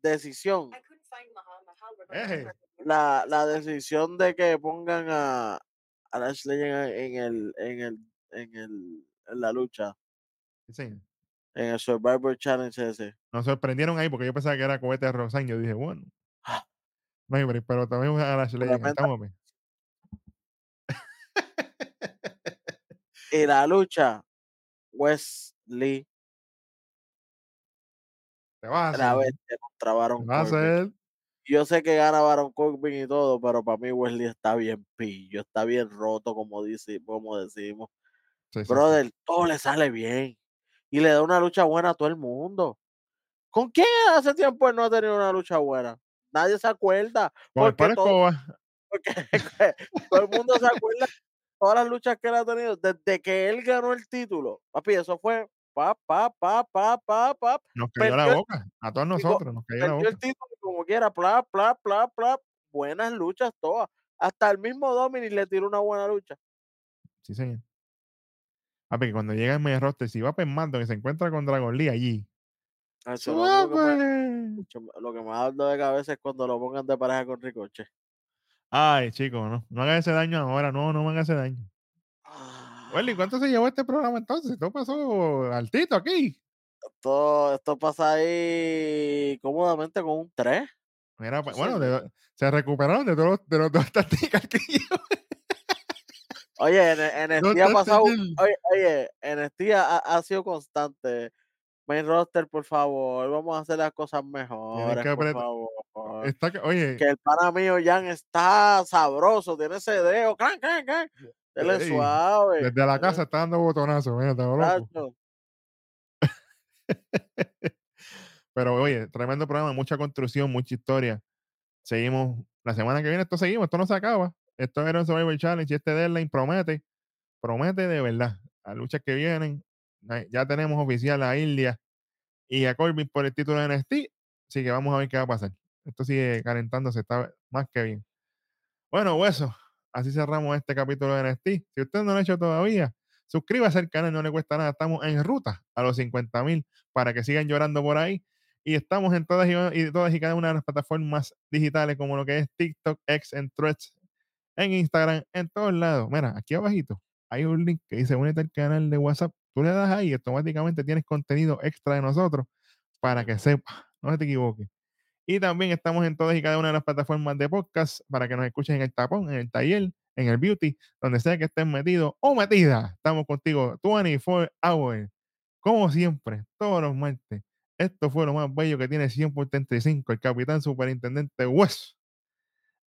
decisión. Eje. La, la decisión de que pongan a, a Lashley en, en el, en el, en el, en la lucha, Sí. en el Survivor Challenge ese. Nos sorprendieron ahí porque yo pensaba que era cohete de Rosario. Yo dije, bueno. Ah. No pero también a la Ashley. Tremenda- Estamos. Y la lucha, Wesley, Te vas a la Te vas a hacer. Yo sé que gana Baron Corbin y todo, pero para mí Wesley está bien pillo, está bien roto, como, dice, como decimos. Sí, sí, sí. Brother, todo le sale bien. Y le da una lucha buena a todo el mundo. ¿Con quién hace tiempo él no ha tenido una lucha buena? Nadie se acuerda. Porque todo-. [LAUGHS] Porque [LAUGHS] todo el mundo se acuerda todas las luchas que él ha tenido desde que él ganó el título. Papi, eso fue pa, pa, pa, pa, pa, pa. Nos cayó la boca. A todos nosotros nos cayó la Perdió el boca. título como quiera, pla, pla, pla, pla. Buenas luchas todas. Hasta el mismo Dominic le tiró una buena lucha. Sí, señor. Papi, que cuando llega el medio roster, si va Mando que se encuentra con Dragon Lee allí. Eso, lo, que me, lo que me da dolor de cabeza es cuando lo pongan de pareja con Ricoche. Ay, chicos, no. No hagan ese daño ahora. No, no me hagan ese daño. Welly, ¿cuánto se llevó este programa entonces? Esto pasó altito aquí. Esto, esto pasa ahí cómodamente con un 3. Mira, pues, bueno, de- se recuperaron de todos los- de los dos tácticas que [LAUGHS] yo. Oye, en, en NXT ha pasado. Oye, oye, NXT ha, ha sido constante. Main roster, por favor, vamos a hacer las cosas mejores, que por favor. Está oye, Que el pana mío Jan está sabroso, tiene ese dedo. ¡can, can, can! Dele Ey, suave. desde la casa está dando botonazos. Mira, loco. [LAUGHS] Pero oye, tremendo programa, mucha construcción, mucha historia. Seguimos, la semana que viene esto seguimos, esto no se acaba. Esto era un Survivor Challenge y este deadline promete, promete de verdad. Las luchas que vienen, ya tenemos oficial a India y a Corbin por el título de NXT, así que vamos a ver qué va a pasar. Esto sigue calentándose, está más que bien. Bueno, hueso, así cerramos este capítulo de NXT. Si usted no lo ha hecho todavía, Suscríbase al canal, no le cuesta nada. Estamos en ruta a los 50 mil para que sigan llorando por ahí. Y estamos en todas y, y todas y cada una de las plataformas digitales, como lo que es TikTok, X, en Threads, en Instagram, en todos lados. Mira, aquí abajito hay un link que dice únete al canal de WhatsApp. Tú le das ahí y automáticamente tienes contenido extra de nosotros para que sepas, no se te equivoques. Y también estamos en todas y cada una de las plataformas de podcast para que nos escuchen en el tapón, en el taller, en el beauty, donde sea que estén metidos o metidas. Estamos contigo 24 hours, como siempre, todos los martes. Esto fue lo más bello que tiene 100 por 35, el capitán superintendente West.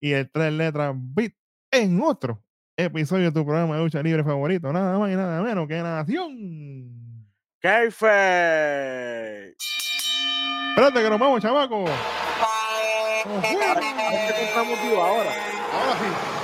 Y el tres letras bit en otro episodio de tu programa de lucha libre favorito. Nada más y nada menos que Nación. ¡Kayfabe! Espérate que nos vamos, chamaco. Es que estamos vivos ahora. Ahora sí.